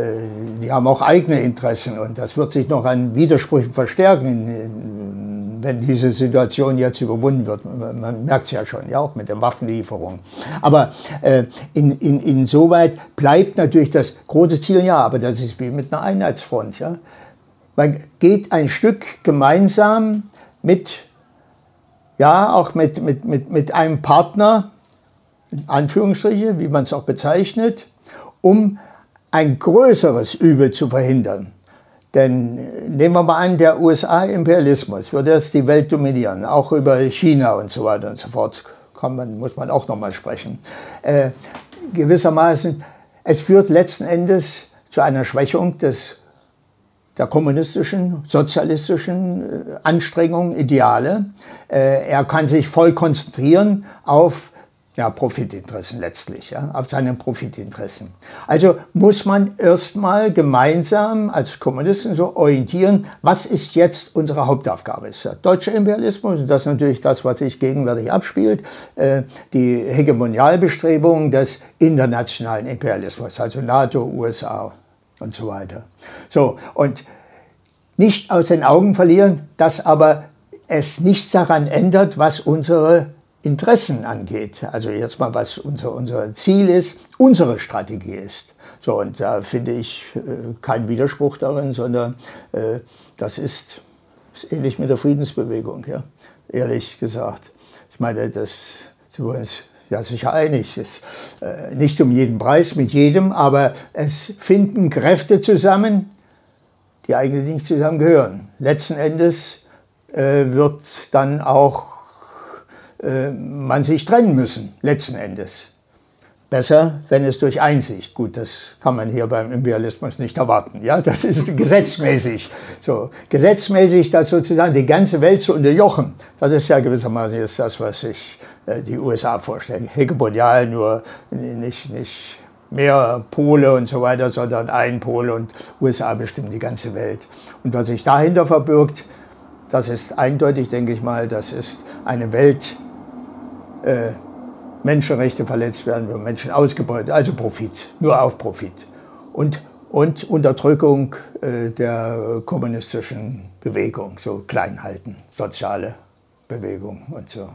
Speaker 3: die haben auch eigene Interessen und das wird sich noch an Widersprüchen verstärken, wenn diese Situation jetzt überwunden wird. Man merkt es ja schon, ja auch mit den Waffenlieferungen. Aber äh, in, in, insoweit bleibt natürlich das große Ziel, ja, aber das ist wie mit einer Einheitsfront. Ja. Man geht ein Stück gemeinsam mit, ja, auch mit, mit, mit, mit einem Partner, in Anführungsstriche, wie man es auch bezeichnet, um ein größeres Übel zu verhindern. Denn äh, nehmen wir mal an, der USA-Imperialismus würde jetzt die Welt dominieren, auch über China und so weiter und so fort. Kann man, muss man auch nochmal sprechen. Äh, gewissermaßen, es führt letzten Endes zu einer Schwächung des, der kommunistischen, sozialistischen äh, Anstrengungen, Ideale. Äh, er kann sich voll konzentrieren auf ja, Profitinteressen letztlich, ja, auf seine Profitinteressen. Also muss man erstmal gemeinsam als Kommunisten so orientieren, was ist jetzt unsere Hauptaufgabe? Ist der deutsche Imperialismus, und das ist natürlich das, was sich gegenwärtig abspielt, äh, die Hegemonialbestrebungen des internationalen Imperialismus, also NATO, USA und so weiter. So, und nicht aus den Augen verlieren, dass aber es nichts daran ändert, was unsere Interessen angeht, also jetzt mal was unser, unser Ziel ist, unsere Strategie ist. So, und da finde ich äh, keinen Widerspruch darin, sondern äh, das ist, ist, ähnlich mit der Friedensbewegung, ja, ehrlich gesagt. Ich meine, das wir uns ja sicher einig. Ist, äh, nicht um jeden Preis mit jedem, aber es finden Kräfte zusammen, die eigentlich nicht zusammengehören. Letzten Endes äh, wird dann auch äh, man sich trennen müssen, letzten Endes. Besser, wenn es durch Einsicht. Gut, das kann man hier beim Imperialismus nicht erwarten. Ja, das ist gesetzmäßig. So, gesetzmäßig das sozusagen die ganze Welt zu unterjochen. Das ist ja gewissermaßen jetzt das, was sich äh, die USA vorstellen. Hegemonial, nur nicht, nicht mehr Pole und so weiter, sondern ein Pol und USA bestimmen die ganze Welt. Und was sich dahinter verbirgt, das ist eindeutig, denke ich mal, das ist eine Welt, äh, Menschenrechte verletzt werden, wo Menschen ausgebeutet, also Profit, nur auf Profit. Und, und Unterdrückung äh, der kommunistischen Bewegung, so Kleinhalten, soziale Bewegung und so.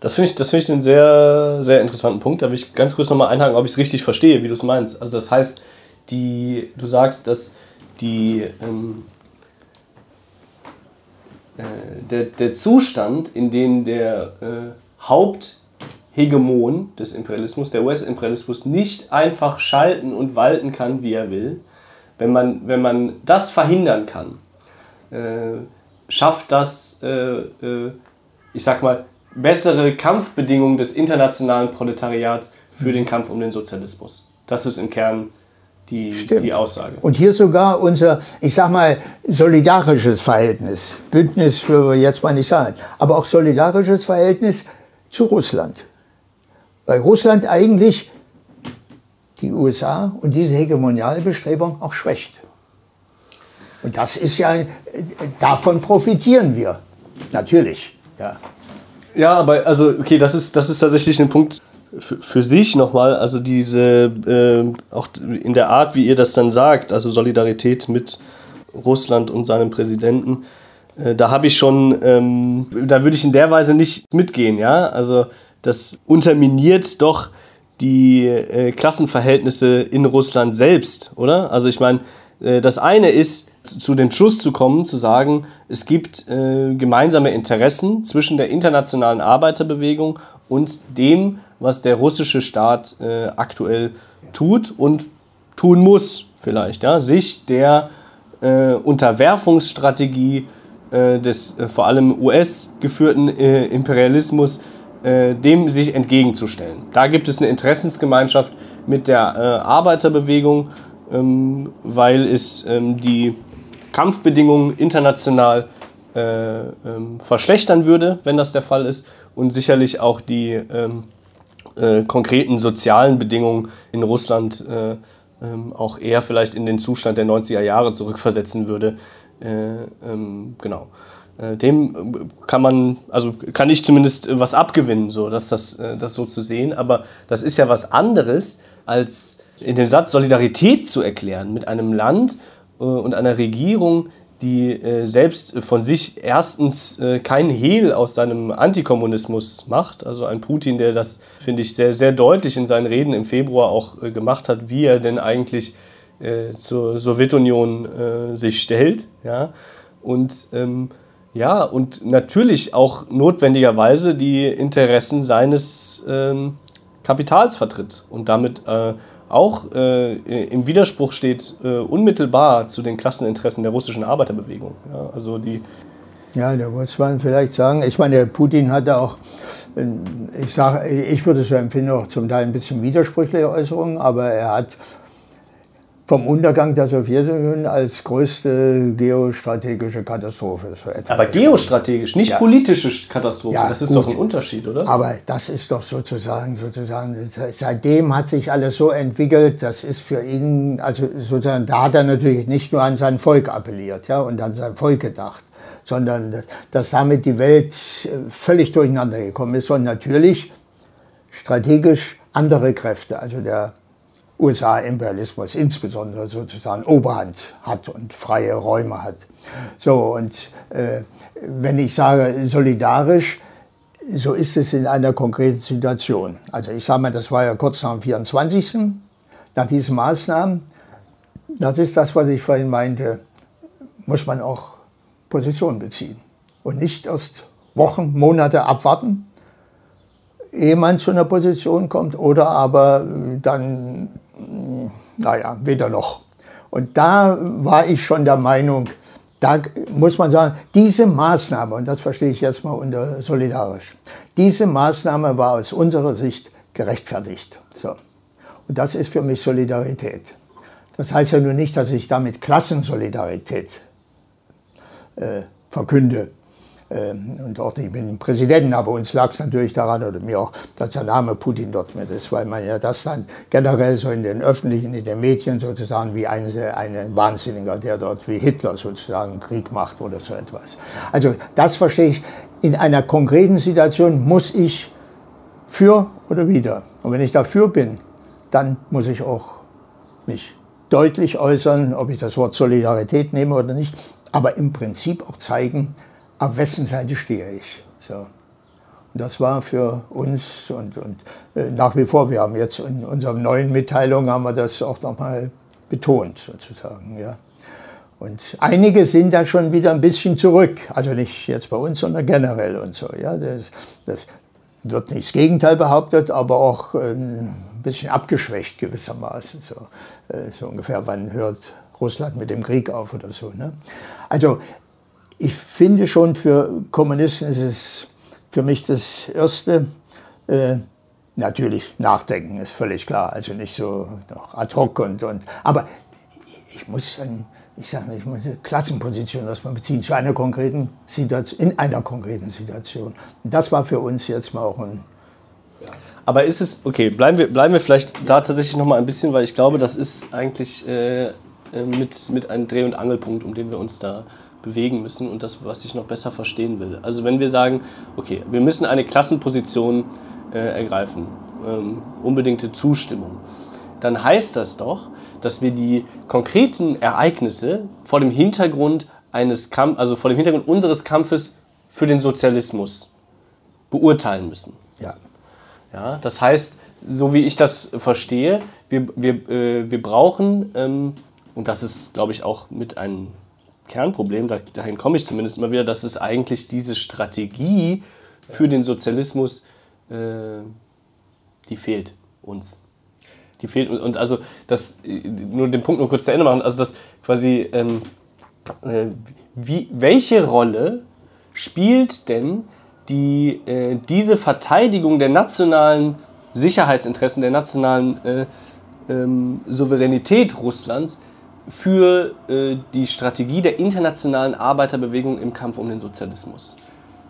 Speaker 2: Das finde ich, find ich einen sehr, sehr interessanten Punkt. Da will ich ganz kurz nochmal einhaken, ob ich es richtig verstehe, wie du es meinst. Also das heißt, die, du sagst, dass die, ähm, äh, der, der Zustand, in dem der äh, Haupthegemon des Imperialismus, der US-Imperialismus, nicht einfach schalten und walten kann, wie er will, wenn man, wenn man das verhindern kann, äh, schafft das, äh, äh, ich sag mal, bessere Kampfbedingungen des internationalen Proletariats für den Kampf um den Sozialismus. Das ist im Kern die, die Aussage.
Speaker 3: Und hier sogar unser, ich sag mal, solidarisches Verhältnis. Bündnis wir jetzt mal nicht sagen, aber auch solidarisches Verhältnis zu Russland. Weil Russland eigentlich die USA und diese Hegemonialbestrebung auch schwächt. Und das ist ja, davon profitieren wir. Natürlich, ja.
Speaker 2: Ja, aber also, okay, das ist, das ist tatsächlich ein Punkt für, sich nochmal. Also diese, äh, auch in der Art, wie ihr das dann sagt, also Solidarität mit Russland und seinem Präsidenten, äh, da habe ich schon, ähm, da würde ich in der Weise nicht mitgehen, ja. Also das unterminiert doch die äh, Klassenverhältnisse in Russland selbst, oder? Also ich meine, äh, das eine ist, zu dem Schluss zu kommen, zu sagen, es gibt äh, gemeinsame Interessen zwischen der internationalen Arbeiterbewegung und dem, was der russische Staat äh, aktuell tut und tun muss, vielleicht, ja, sich der äh, Unterwerfungsstrategie des äh, vor allem US-geführten äh, Imperialismus dem sich entgegenzustellen. Da gibt es eine Interessensgemeinschaft mit der Arbeiterbewegung, ähm, weil es ähm, die Kampfbedingungen international äh, ähm, verschlechtern würde, wenn das der Fall ist, und sicherlich auch die äh, konkreten sozialen Bedingungen in Russland äh, auch eher vielleicht in den Zustand der 90er Jahre zurückversetzen würde. Äh, ähm, genau. Äh, dem kann man, also kann ich zumindest was abgewinnen, so, dass das, äh, das so zu sehen. Aber das ist ja was anderes, als in dem Satz Solidarität zu erklären mit einem Land, äh, und einer Regierung, die äh, selbst von sich erstens äh, keinen Hehl aus seinem Antikommunismus macht. Also ein Putin, der das, finde ich, sehr, sehr deutlich in seinen Reden im Februar auch gemacht hat, wie er denn eigentlich zur Sowjetunion sich stellt. Ja? Und ähm, ja, und natürlich auch notwendigerweise die Interessen seines ähm, Kapitals vertritt und damit äh, auch äh, im Widerspruch steht äh, unmittelbar zu den Klasseninteressen der russischen Arbeiterbewegung. Ja, also die
Speaker 3: ja, da muss man vielleicht sagen, ich meine, Putin hatte auch, ich, sage, ich würde so empfinden, auch zum Teil ein bisschen widersprüchliche Äußerungen, aber er hat vom Untergang der Sowjetunion als größte geostrategische Katastrophe.
Speaker 2: So aber geostrategisch, nicht ja. politische Katastrophe. Ja, das ist gut. doch ein Unterschied, oder?
Speaker 3: Aber das ist doch sozusagen, sozusagen, seitdem hat sich alles so entwickelt, das ist für ihn, also sozusagen, da hat er natürlich nicht nur an sein Volk appelliert ja, und an sein Volk gedacht, sondern dass damit die Welt äh, völlig durcheinander gekommen ist und natürlich strategisch andere Kräfte, also der USA-Imperialismus insbesondere sozusagen Oberhand hat und freie Räume hat. So, und äh, wenn ich sage solidarisch, so ist es in einer konkreten Situation. Also ich sage mal, das war ja kurz nach dem 24. Nach diesen Maßnahmen, das ist das, was ich vorhin meinte, muss man auch Position beziehen. Und nicht erst Wochen, Monate abwarten, ehe man zu einer Position kommt oder aber dann naja, weder noch. Und da war ich schon der Meinung, da muss man sagen, diese Maßnahme, und das verstehe ich jetzt mal unter solidarisch, diese Maßnahme war aus unserer Sicht gerechtfertigt. So. Und das ist für mich Solidarität. Das heißt ja nur nicht, dass ich damit Klassensolidarität äh, verkünde. Ähm, und auch nicht mit dem Präsidenten, aber uns lag es natürlich daran, oder mir auch, dass der Name Putin dort mit ist, weil man ja das dann generell so in den öffentlichen, in den Medien sozusagen wie ein, ein Wahnsinniger, der dort wie Hitler sozusagen Krieg macht oder so etwas. Also das verstehe ich. In einer konkreten Situation muss ich für oder wieder. Und wenn ich dafür bin, dann muss ich auch mich deutlich äußern, ob ich das Wort Solidarität nehme oder nicht, aber im Prinzip auch zeigen, auf wessen Seite stehe ich. So. Und das war für uns und, und äh, nach wie vor, wir haben jetzt in unserer neuen Mitteilung haben wir das auch nochmal betont sozusagen. Ja. Und einige sind da schon wieder ein bisschen zurück, also nicht jetzt bei uns, sondern generell und so. Ja. Das, das wird nicht das Gegenteil behauptet, aber auch äh, ein bisschen abgeschwächt gewissermaßen. So, äh, so ungefähr, wann hört Russland mit dem Krieg auf oder so. Ne? Also ich finde schon, für Kommunisten ist es für mich das Erste, äh, natürlich nachdenken, ist völlig klar. Also nicht so ad hoc und, und aber ich muss ein, ich sage ich muss eine Klassenposition erstmal beziehen zu einer konkreten Situation, in einer konkreten Situation. Das war für uns jetzt mal auch ein.
Speaker 2: Ja. Aber ist es, okay, bleiben wir, bleiben wir vielleicht da tatsächlich noch mal ein bisschen, weil ich glaube, das ist eigentlich äh, äh mit, mit einem Dreh- und Angelpunkt, um den wir uns da bewegen müssen und das, was ich noch besser verstehen will. Also wenn wir sagen, okay, wir müssen eine Klassenposition äh, ergreifen, ähm, unbedingte Zustimmung, dann heißt das doch, dass wir die konkreten Ereignisse vor dem Hintergrund eines Kampf, also vor dem Hintergrund unseres Kampfes für den Sozialismus beurteilen müssen.
Speaker 3: Ja.
Speaker 2: Ja, das heißt, so wie ich das verstehe, wir, wir, äh, wir brauchen, ähm, und das ist, glaube ich, auch mit einem Kernproblem, dahin komme ich zumindest immer wieder, dass es eigentlich diese Strategie für den Sozialismus, äh, die fehlt uns. Die fehlt und also das nur den Punkt nur kurz zu Ende machen, also das quasi ähm, äh, wie, welche Rolle spielt denn die, äh, diese Verteidigung der nationalen Sicherheitsinteressen, der nationalen äh, ähm, Souveränität Russlands für äh, die Strategie der internationalen Arbeiterbewegung im Kampf um den Sozialismus.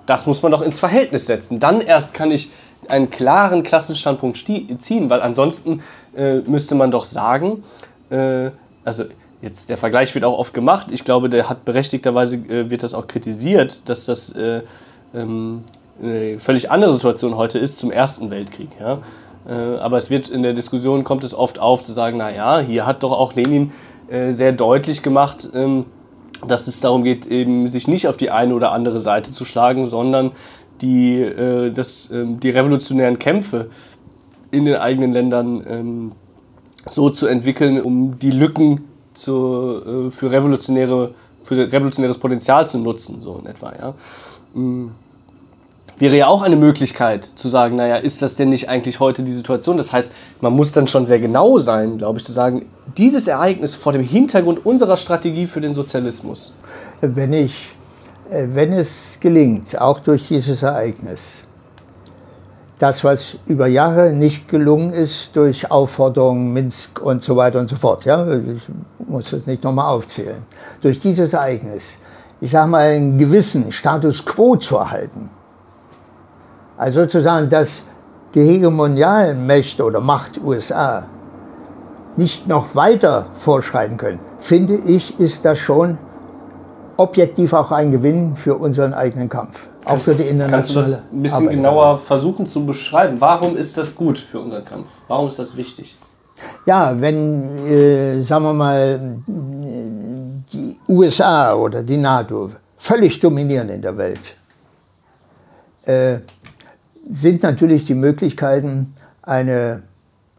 Speaker 2: Das muss man doch ins Verhältnis setzen. Dann erst kann ich einen klaren Klassenstandpunkt ziehen, weil ansonsten äh, müsste man doch sagen, äh, also jetzt der Vergleich wird auch oft gemacht, ich glaube, der hat berechtigterweise, äh, wird das auch kritisiert, dass das äh, ähm, eine völlig andere Situation heute ist zum Ersten Weltkrieg. Ja? Äh, aber es wird in der Diskussion, kommt es oft auf zu sagen, naja, hier hat doch auch Lenin äh, sehr deutlich gemacht, ähm, dass es darum geht, eben sich nicht auf die eine oder andere Seite zu schlagen, sondern die, äh, das, ähm, die revolutionären Kämpfe in den eigenen Ländern ähm, so zu entwickeln, um die Lücken zu, für, revolutionäre, für revolutionäres Potenzial zu nutzen, so in etwa. Ja. Mm wäre ja auch eine Möglichkeit zu sagen, naja, ist das denn nicht eigentlich heute die Situation? Das heißt, man muss dann schon sehr genau sein, glaube ich, zu sagen, dieses Ereignis vor dem Hintergrund unserer Strategie für den Sozialismus.
Speaker 3: Wenn, ich, äh, wenn es gelingt, auch durch dieses Ereignis, das, was über Jahre nicht gelungen ist, durch Aufforderungen, Minsk und so weiter und so fort, ja, ich muss das nicht nochmal aufzählen, durch dieses Ereignis, ich sage mal, einen gewissen Status quo zu erhalten, also sozusagen, dass die hegemonialen Mächte oder Macht USA nicht noch weiter vorschreiten können, finde ich, ist das schon objektiv auch ein Gewinn für unseren eigenen Kampf.
Speaker 2: Auch kannst, für die internationale Kannst du das ein bisschen Arbeit genauer versuchen zu beschreiben? Warum ist das gut für unseren Kampf? Warum ist das wichtig?
Speaker 3: Ja, wenn, äh, sagen wir mal, die USA oder die NATO völlig dominieren in der Welt, äh, sind natürlich die Möglichkeiten, eine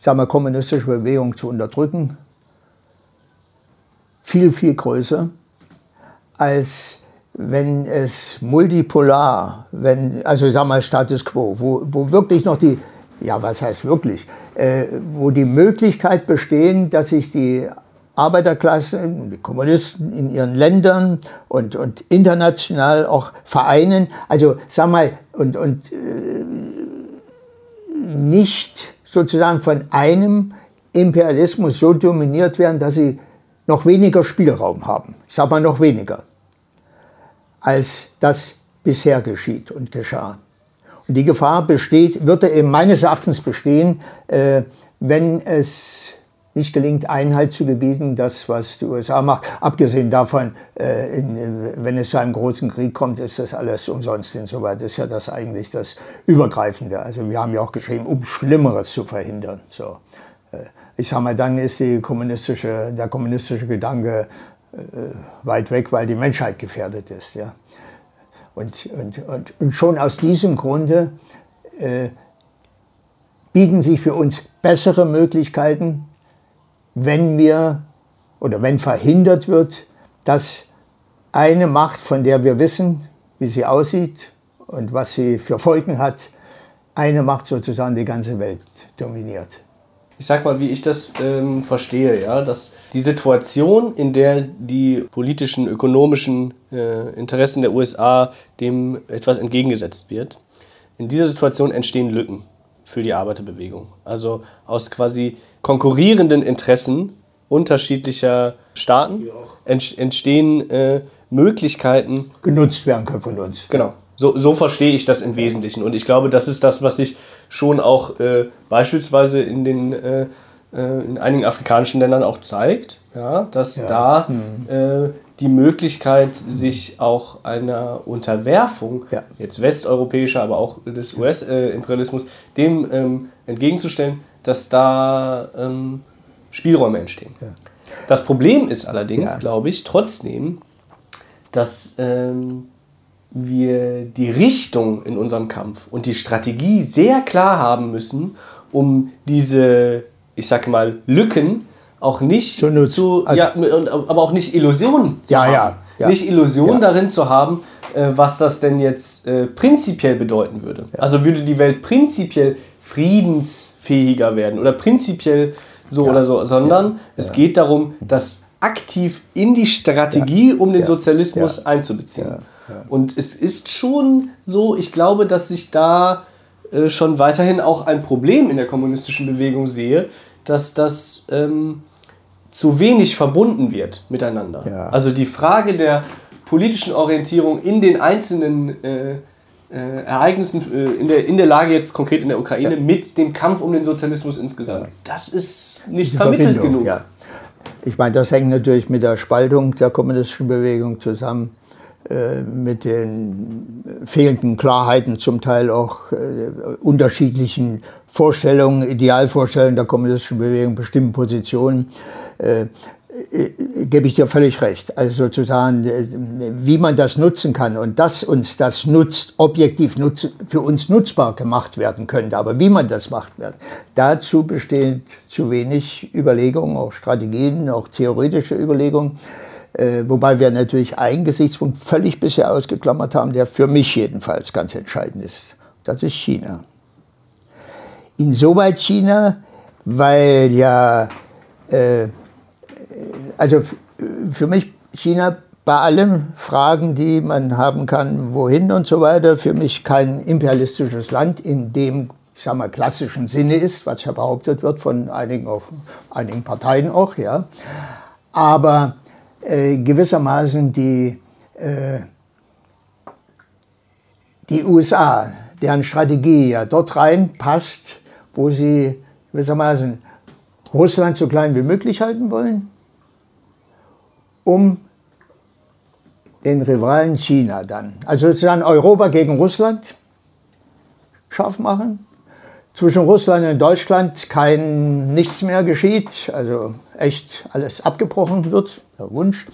Speaker 3: sagen wir, kommunistische Bewegung zu unterdrücken, viel, viel größer, als wenn es multipolar, wenn, also sagen wir Status quo, wo, wo wirklich noch die, ja was heißt wirklich, äh, wo die Möglichkeit bestehen, dass sich die Arbeiterklasse, die Kommunisten in ihren Ländern und, und international auch vereinen. Also sag mal, und, und äh, nicht sozusagen von einem Imperialismus so dominiert werden, dass sie noch weniger Spielraum haben. Ich sage mal noch weniger. Als das bisher geschieht und geschah. Und die Gefahr besteht, würde eben meines Erachtens bestehen, äh, wenn es nicht gelingt, Einhalt zu gebieten, das, was die USA macht. Abgesehen davon, äh, in, wenn es zu einem großen Krieg kommt, ist das alles umsonst. Insoweit ist ja das eigentlich das Übergreifende. Also wir haben ja auch geschrieben, um Schlimmeres zu verhindern. So. Äh, ich sage mal, dann ist kommunistische, der kommunistische Gedanke äh, weit weg, weil die Menschheit gefährdet ist. Ja. Und, und, und, und schon aus diesem Grunde äh, bieten sich für uns bessere Möglichkeiten, wenn wir oder wenn verhindert wird, dass eine Macht, von der wir wissen, wie sie aussieht und was sie für Folgen hat, eine Macht sozusagen die ganze Welt dominiert.
Speaker 2: Ich sag mal, wie ich das ähm, verstehe, ja, dass die Situation, in der die politischen, ökonomischen äh, Interessen der USA dem etwas entgegengesetzt wird, in dieser Situation entstehen Lücken für die Arbeiterbewegung. Also aus quasi konkurrierenden Interessen unterschiedlicher Staaten entstehen äh, Möglichkeiten.
Speaker 3: Genutzt werden können von uns.
Speaker 2: Genau. So, so verstehe ich das im Wesentlichen. Und ich glaube, das ist das, was sich schon auch äh, beispielsweise in, den, äh, äh in einigen afrikanischen Ländern auch zeigt, ja, dass ja. da mhm die Möglichkeit, sich auch einer Unterwerfung, ja. jetzt westeuropäischer, aber auch des US-Imperialismus, dem ähm, entgegenzustellen, dass da ähm, Spielräume entstehen. Ja. Das Problem ist allerdings, glaube ich, trotzdem, dass ähm, wir die Richtung in unserem Kampf und die Strategie sehr klar haben müssen, um diese, ich sage mal, Lücken auch nicht zu, zu also, ja, aber auch nicht Illusionen
Speaker 3: zu ja, haben. Ja,
Speaker 2: ja, nicht Illusionen ja. darin zu haben, äh, was das denn jetzt äh, prinzipiell bedeuten würde. Ja. Also würde die Welt prinzipiell friedensfähiger werden oder prinzipiell so oder so, sondern es geht darum, das aktiv in die Strategie, um den Sozialismus einzubeziehen. Und es ist schon so, ich glaube, dass ich da äh, schon weiterhin auch ein Problem in der kommunistischen Bewegung sehe, dass das ähm, zu wenig verbunden wird miteinander. Ja. Also die Frage der politischen Orientierung in den einzelnen äh, äh, Ereignissen äh, in, der, in der Lage jetzt konkret in der Ukraine ja. mit dem Kampf um den Sozialismus insgesamt. Ja. Das ist nicht die vermittelt genug. Ja.
Speaker 3: Ich meine, das hängt natürlich mit der Spaltung der kommunistischen Bewegung zusammen, äh, mit den fehlenden Klarheiten, zum Teil auch äh, unterschiedlichen Vorstellungen, Idealvorstellungen der kommunistischen Bewegung, bestimmten Positionen, gebe ich dir völlig recht. Also sozusagen, äh, wie man das nutzen kann und dass uns das nutzt, objektiv nutz, für uns nutzbar gemacht werden könnte, aber wie man das macht, dazu besteht zu wenig Überlegungen, auch Strategien, auch theoretische Überlegungen. Äh, wobei wir natürlich einen Gesichtspunkt völlig bisher ausgeklammert haben, der für mich jedenfalls ganz entscheidend ist. Das ist China. Insoweit China, weil ja, äh, also für mich China bei allen Fragen, die man haben kann, wohin und so weiter, für mich kein imperialistisches Land in dem, ich sag mal, klassischen Sinne ist, was ja behauptet wird von einigen, auch, einigen Parteien auch, ja. Aber äh, gewissermaßen die, äh, die USA, deren Strategie ja dort reinpasst, wo sie gewissermaßen Russland so klein wie möglich halten wollen, um den Rivalen China dann, also sozusagen Europa gegen Russland scharf machen. Zwischen Russland und Deutschland kein nichts mehr geschieht, also echt alles abgebrochen wird, der Wunsch.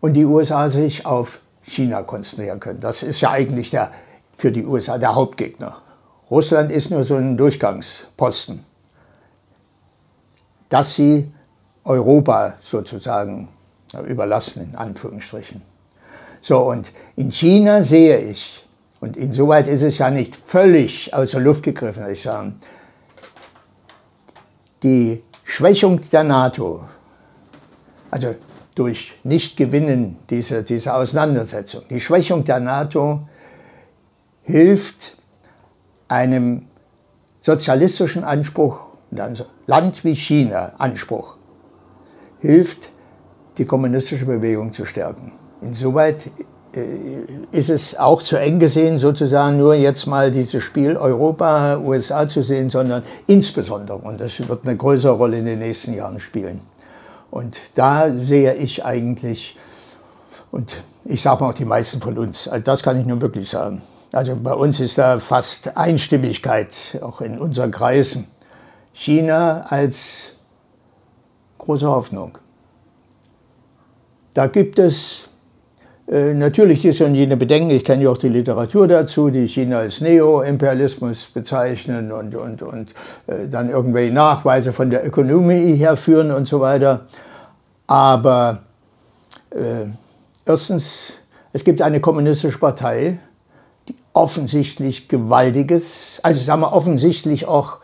Speaker 3: Und die USA sich auf China konzentrieren können. Das ist ja eigentlich der, für die USA der Hauptgegner. Russland ist nur so ein Durchgangsposten, dass sie Europa sozusagen überlassen, in Anführungsstrichen. So, und in China sehe ich, und insoweit ist es ja nicht völlig aus der Luft gegriffen, würde ich sagen, die Schwächung der NATO, also durch Nichtgewinnen dieser, dieser Auseinandersetzung, die Schwächung der NATO hilft einem sozialistischen Anspruch, einem Land wie China Anspruch, hilft, die kommunistische Bewegung zu stärken. Insoweit ist es auch zu eng gesehen, sozusagen nur jetzt mal dieses Spiel Europa, USA zu sehen, sondern insbesondere, und das wird eine größere Rolle in den nächsten Jahren spielen. Und da sehe ich eigentlich, und ich sage mal auch die meisten von uns, also das kann ich nur wirklich sagen. Also bei uns ist da fast Einstimmigkeit, auch in unseren Kreisen. China als große Hoffnung. Da gibt es äh, natürlich ist schon jene Bedenken, ich kenne ja auch die Literatur dazu, die China als Neo-Imperialismus bezeichnen und, und, und äh, dann irgendwelche Nachweise von der Ökonomie herführen und so weiter. Aber äh, erstens, es gibt eine kommunistische Partei, die offensichtlich gewaltiges, also sagen wir offensichtlich auch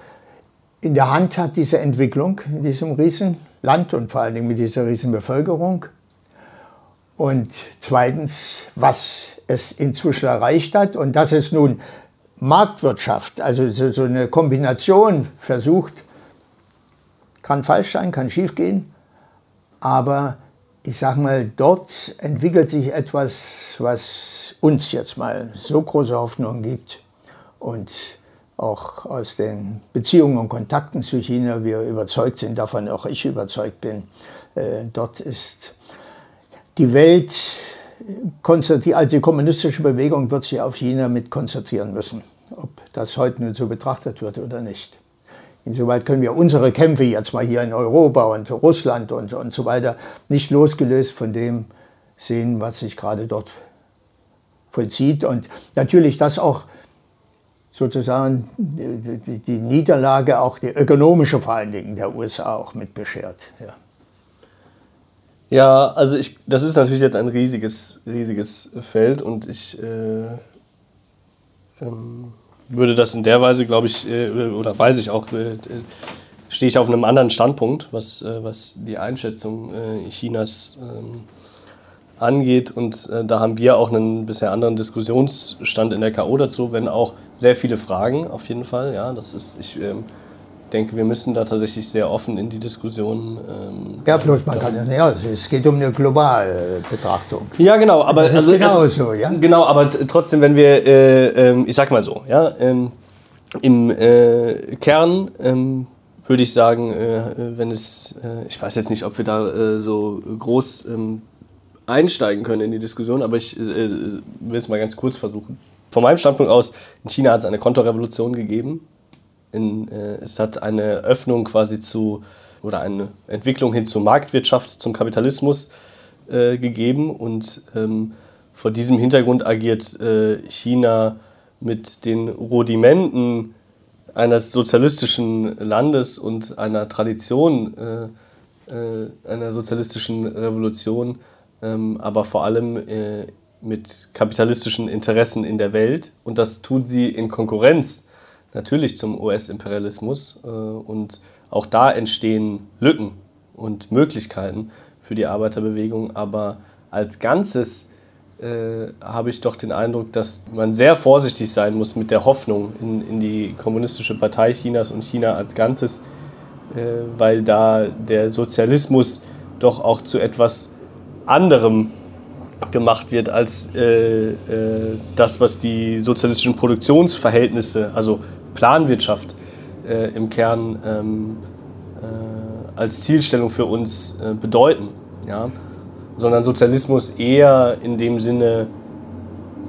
Speaker 3: in der Hand hat, diese Entwicklung in diesem Riesenland und vor allen Dingen mit dieser Riesenbevölkerung. Und zweitens, was es inzwischen erreicht hat. Und dass es nun Marktwirtschaft, also so eine Kombination versucht, kann falsch sein, kann schief gehen, aber ich sage mal, dort entwickelt sich etwas, was uns jetzt mal so große Hoffnung gibt. Und auch aus den Beziehungen und Kontakten zu China wir überzeugt sind, davon auch ich überzeugt bin, äh, dort ist die Welt also die kommunistische Bewegung wird sich auf China mit konzentrieren müssen, ob das heute nun so betrachtet wird oder nicht. Insoweit können wir unsere Kämpfe jetzt mal hier in Europa und Russland und, und so weiter nicht losgelöst von dem sehen, was sich gerade dort vollzieht. Und natürlich das auch sozusagen die, die Niederlage, auch die ökonomische vor allen Dingen der USA auch mit beschert. Ja.
Speaker 2: Ja, also ich, das ist natürlich jetzt ein riesiges, riesiges Feld und ich äh, ähm, würde das in der Weise, glaube ich, äh, oder weiß ich auch, äh, stehe ich auf einem anderen Standpunkt, was, äh, was die Einschätzung äh, Chinas ähm, angeht. Und äh, da haben wir auch einen bisher anderen Diskussionsstand in der K.O. dazu, wenn auch sehr viele Fragen auf jeden Fall. Ja, das ist, ich ähm, denke, wir müssen da tatsächlich sehr offen in die Diskussion.
Speaker 3: Ähm, ja, bloß man kann ja, es geht um eine globale Betrachtung.
Speaker 2: Ja, genau, aber das
Speaker 3: also genau es, so, ja.
Speaker 2: Genau, aber trotzdem, wenn wir, äh, äh, ich sag mal so, ja, ähm, im äh, Kern ähm, würde ich sagen, äh, wenn es, äh, ich weiß jetzt nicht, ob wir da äh, so groß ähm, einsteigen können in die Diskussion, aber ich will es mal ganz kurz versuchen. Von meinem Standpunkt aus, in China hat es eine Kontorevolution gegeben in, äh, es hat eine Öffnung quasi zu oder eine Entwicklung hin zur Marktwirtschaft, zum Kapitalismus äh, gegeben und ähm, vor diesem Hintergrund agiert äh, China mit den Rudimenten eines sozialistischen Landes und einer Tradition äh, äh, einer sozialistischen Revolution, ähm, aber vor allem äh, mit kapitalistischen Interessen in der Welt. Und das tun sie in Konkurrenz natürlich zum US-Imperialismus äh, und auch da entstehen Lücken und Möglichkeiten für die Arbeiterbewegung, aber als Ganzes äh, habe ich doch den Eindruck, dass man sehr vorsichtig sein muss mit der Hoffnung in, in die kommunistische Partei Chinas und China als Ganzes, äh, weil da der Sozialismus doch auch zu etwas anderem gemacht wird als äh, äh, das, was die sozialistischen Produktionsverhältnisse, also Planwirtschaft äh, im Kern ähm, äh, als Zielstellung für uns äh, bedeuten, ja? sondern Sozialismus eher in dem Sinne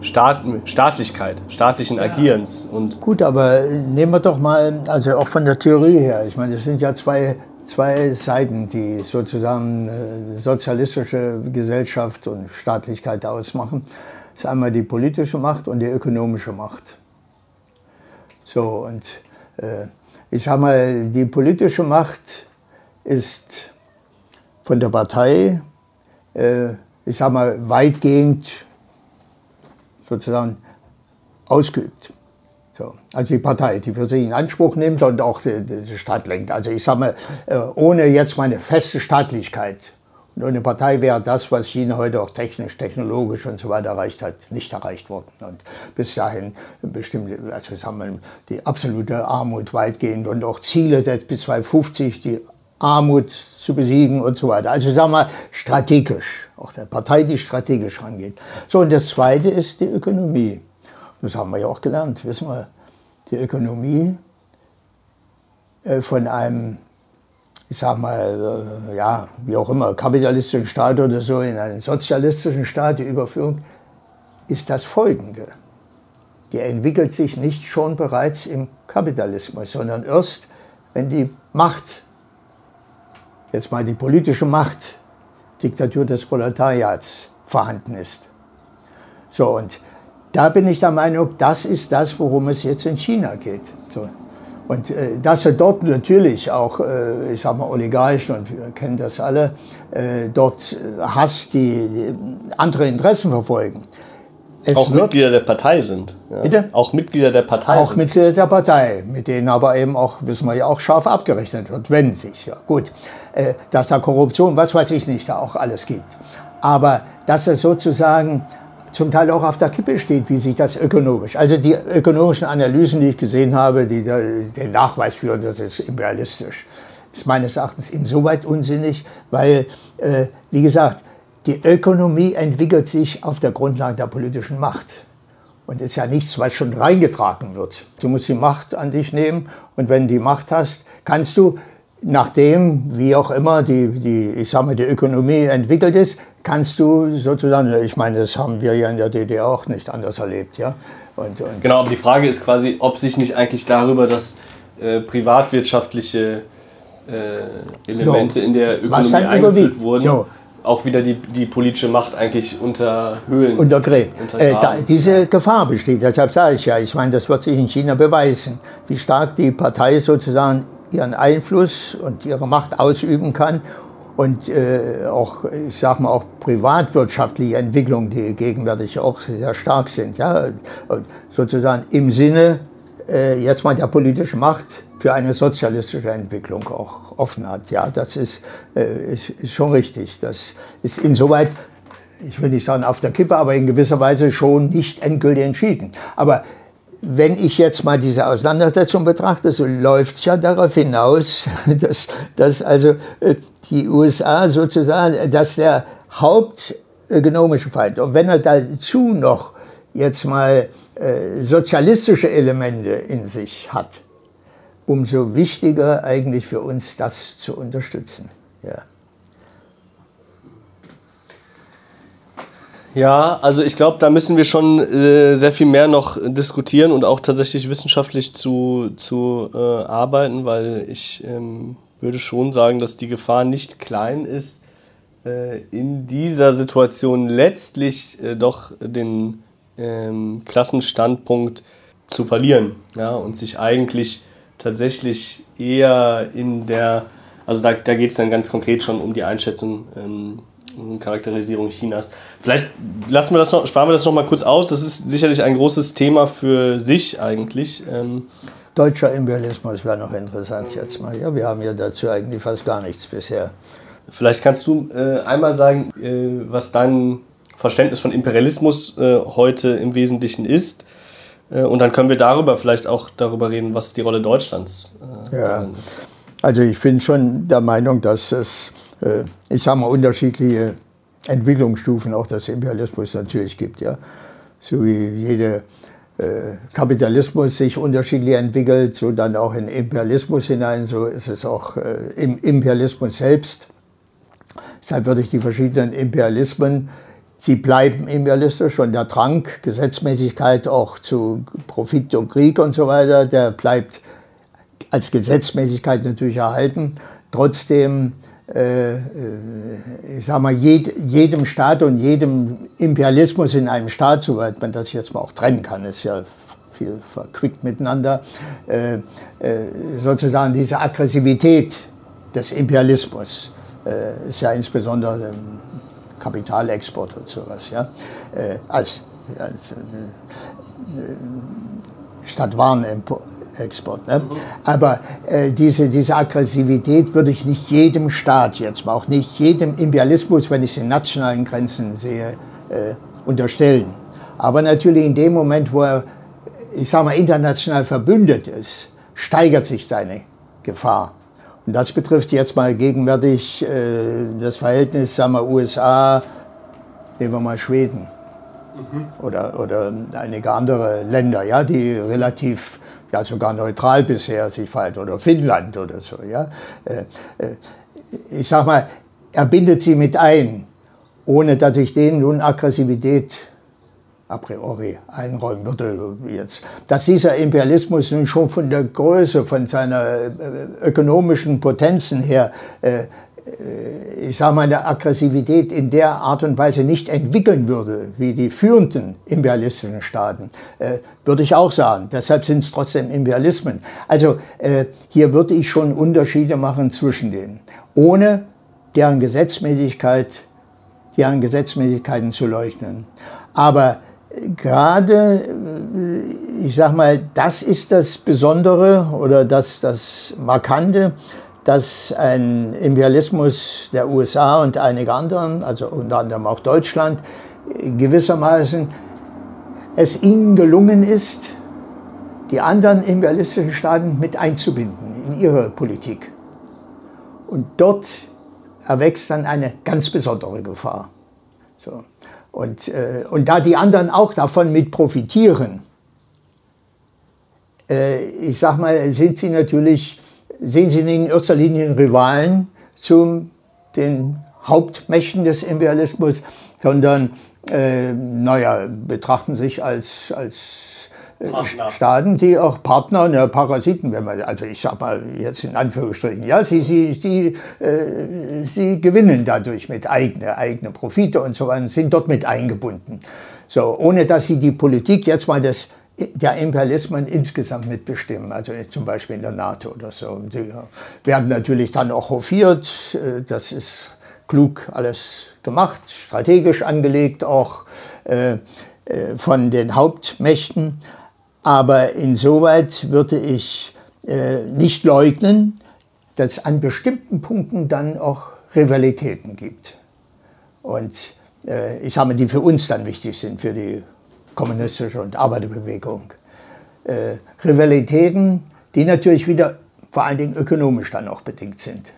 Speaker 2: Staat, Staatlichkeit, staatlichen Agierens. Und
Speaker 3: Gut, aber nehmen wir doch mal, also auch von der Theorie her, ich meine, das sind ja zwei, zwei Seiten, die sozusagen äh, sozialistische Gesellschaft und Staatlichkeit ausmachen. Das ist einmal die politische Macht und die ökonomische Macht. So, und äh, ich sage mal, die politische Macht ist von der Partei, äh, ich sage mal, weitgehend sozusagen ausgeübt. So. Also die Partei, die für sich in Anspruch nimmt und auch die, die Stadt lenkt. Also ich sage mal, äh, ohne jetzt meine feste Staatlichkeit eine Partei wäre das, was China heute auch technisch, technologisch und so weiter erreicht hat, nicht erreicht worden. Und bis dahin bestimmte, also sagen wir, die absolute Armut weitgehend und auch Ziele setzt bis 2050, die Armut zu besiegen und so weiter. Also sagen wir strategisch, auch der Partei, die strategisch rangeht. So, und das Zweite ist die Ökonomie. Das haben wir ja auch gelernt, wissen wir. Die Ökonomie äh, von einem, ich sag mal, äh, ja, wie auch immer, kapitalistischen Staat oder so in einen sozialistischen Staat, die Überführung, ist das folgende. Die entwickelt sich nicht schon bereits im Kapitalismus, sondern erst, wenn die Macht, jetzt mal die politische Macht, Diktatur des Proletariats vorhanden ist. So, und da bin ich der Meinung, das ist das, worum es jetzt in China geht. So. Und äh, dass er dort natürlich auch, äh, ich sag mal, Oligarchen, und wir kennen das alle, äh, dort Hass, die, die andere Interessen verfolgen.
Speaker 2: Es auch Mitglieder der Partei sind.
Speaker 3: Ja. Bitte?
Speaker 2: Auch Mitglieder der Partei.
Speaker 3: Auch sind. Mitglieder der Partei, mit denen aber eben auch, wissen wir ja, auch scharf abgerechnet wird, wenn sich. Ja, gut, äh, dass da Korruption, was weiß ich nicht, da auch alles gibt. Aber dass er sozusagen zum Teil auch auf der Kippe steht, wie sich das ökonomisch, also die ökonomischen Analysen, die ich gesehen habe, die den Nachweis führen, das ist imperialistisch, ist meines Erachtens insoweit unsinnig, weil, äh, wie gesagt, die Ökonomie entwickelt sich auf der Grundlage der politischen Macht. Und ist ja nichts, was schon reingetragen wird. Du musst die Macht an dich nehmen und wenn du die Macht hast, kannst du nachdem, wie auch immer, die, die, ich sag mal, die Ökonomie entwickelt ist, kannst du sozusagen, ich meine, das haben wir ja in der DDR auch nicht anders erlebt. Ja?
Speaker 2: Und, und genau, aber die Frage ist quasi, ob sich nicht eigentlich darüber, dass äh, privatwirtschaftliche äh, Elemente jo, in der Ökonomie eingeführt wurden, jo. auch wieder die, die politische Macht eigentlich unterhöhlen.
Speaker 3: Untergräbt. Äh, da, diese Gefahr besteht, deshalb sage ich ja, ich meine, das wird sich in China beweisen, wie stark die Partei sozusagen ihren Einfluss und ihre Macht ausüben kann und äh, auch, ich sag mal, auch privatwirtschaftliche Entwicklungen, die gegenwärtig auch sehr stark sind, ja, und sozusagen im Sinne äh, jetzt mal der politischen Macht für eine sozialistische Entwicklung auch offen hat. Ja, das ist, äh, ist, ist schon richtig. Das ist insoweit ich will nicht sagen auf der Kippe, aber in gewisser Weise schon nicht endgültig entschieden. Aber wenn ich jetzt mal diese Auseinandersetzung betrachte, so läuft es ja darauf hinaus, dass, dass also äh, die USA sozusagen, dass der hauptökonomische Feind, und wenn er dazu noch jetzt mal äh, sozialistische Elemente in sich hat, umso wichtiger eigentlich für uns das zu unterstützen. Ja.
Speaker 2: Ja, also ich glaube, da müssen wir schon äh, sehr viel mehr noch diskutieren und auch tatsächlich wissenschaftlich zu, zu äh, arbeiten, weil ich ähm, würde schon sagen, dass die Gefahr nicht klein ist, äh, in dieser Situation letztlich äh, doch den ähm, Klassenstandpunkt zu verlieren ja, und sich eigentlich tatsächlich eher in der, also da, da geht es dann ganz konkret schon um die Einschätzung ähm, Charakterisierung Chinas. Vielleicht lassen wir das noch, sparen wir das noch mal kurz aus. Das ist sicherlich ein großes Thema für sich eigentlich. Ähm
Speaker 3: Deutscher Imperialismus wäre noch interessant jetzt mal. Ja, wir haben ja dazu eigentlich fast gar nichts bisher.
Speaker 2: Vielleicht kannst du äh, einmal sagen, äh, was dein Verständnis von Imperialismus äh, heute im Wesentlichen ist. Äh, und dann können wir darüber vielleicht auch darüber reden, was die Rolle Deutschlands
Speaker 3: äh, ja. ist. Also ich bin schon der Meinung, dass es äh, ich sage mal, unterschiedliche Entwicklungsstufen auch des Imperialismus natürlich gibt. Ja. So wie jede Kapitalismus sich unterschiedlich entwickelt, so dann auch in Imperialismus hinein, so ist es auch äh, im Imperialismus selbst. Deshalb würde ich die verschiedenen Imperialismen, sie bleiben imperialistisch und der Drang, Gesetzmäßigkeit auch zu Profit und Krieg und so weiter, der bleibt als Gesetzmäßigkeit natürlich erhalten. Trotzdem äh, äh, ich sag mal, jed, jedem Staat und jedem Imperialismus in einem Staat, soweit man das jetzt mal auch trennen kann, ist ja viel verquickt miteinander, äh, äh, sozusagen diese Aggressivität des Imperialismus äh, ist ja insbesondere Kapitalexport und sowas, ja, äh, als, als statt Warenexport. Ne? Aber äh, diese, diese Aggressivität würde ich nicht jedem Staat jetzt, auch nicht jedem Imperialismus, wenn ich es in nationalen Grenzen sehe, äh, unterstellen. Aber natürlich in dem Moment, wo er, ich sage mal, international verbündet ist, steigert sich deine Gefahr. Und Und das betrifft jetzt mal gegenwärtig äh, das Verhältnis, sagen wir, USA, nehmen wir mal Schweden mhm. oder, oder einige andere Länder, ja, die relativ, ja sogar neutral bisher sich verhalten, oder Finnland oder so. Ja. Äh, äh, ich sag mal, er bindet sie mit ein, ohne dass ich denen nun Aggressivität a priori einräumen würde jetzt. Dass dieser Imperialismus nun schon von der Größe, von seiner äh, ökonomischen Potenzen her, äh, ich sage mal, eine Aggressivität in der Art und Weise nicht entwickeln würde, wie die führenden imperialistischen Staaten, äh, würde ich auch sagen. Deshalb sind es trotzdem Imperialismen. Also äh, hier würde ich schon Unterschiede machen zwischen denen, ohne deren Gesetzmäßigkeit, deren Gesetzmäßigkeiten zu leugnen. Aber gerade, äh, ich sage mal, das ist das Besondere oder das, das Markante, dass ein Imperialismus der USA und einiger anderen, also unter anderem auch Deutschland, gewissermaßen es ihnen gelungen ist, die anderen imperialistischen Staaten mit einzubinden in ihre Politik. Und dort erwächst dann eine ganz besondere Gefahr. So. Und, äh, und da die anderen auch davon mit profitieren, äh, ich sag mal, sind sie natürlich, sehen sie in erster Linie Rivalen zu den Hauptmächten des Imperialismus, sondern, äh, naja, betrachten sich als, als Partner. Staaten, die auch Partner, ne, Parasiten, wenn man, also ich sag mal jetzt in Anführungsstrichen, ja, sie, sie, sie, äh, sie gewinnen dadurch mit eigene, eigene Profite und so weiter, sind dort mit eingebunden. So, ohne dass sie die Politik jetzt mal des, der Imperialismen insgesamt mitbestimmen, also zum Beispiel in der NATO oder so. Und die werden natürlich dann auch hofiert, äh, das ist klug alles gemacht, strategisch angelegt auch äh, äh von den Hauptmächten. Aber insoweit würde ich äh, nicht leugnen, dass es an bestimmten Punkten dann auch Rivalitäten gibt. Und äh, ich sage mal, die für uns dann wichtig sind, für die kommunistische und Arbeiterbewegung. Äh, Rivalitäten, die natürlich wieder vor allen Dingen ökonomisch dann auch bedingt sind.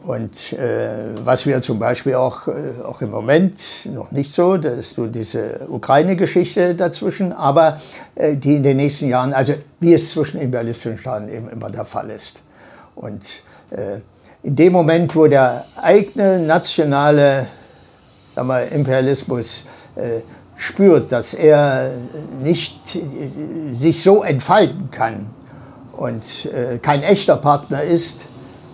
Speaker 3: Und äh, was wir zum Beispiel auch, äh, auch im Moment noch nicht so, da ist so diese Ukraine-Geschichte dazwischen, aber äh, die in den nächsten Jahren, also wie es zwischen imperialistischen Staaten eben immer der Fall ist. Und äh, in dem Moment, wo der eigene nationale sagen wir, Imperialismus äh, spürt, dass er nicht äh, sich so entfalten kann und kein echter Partner ist,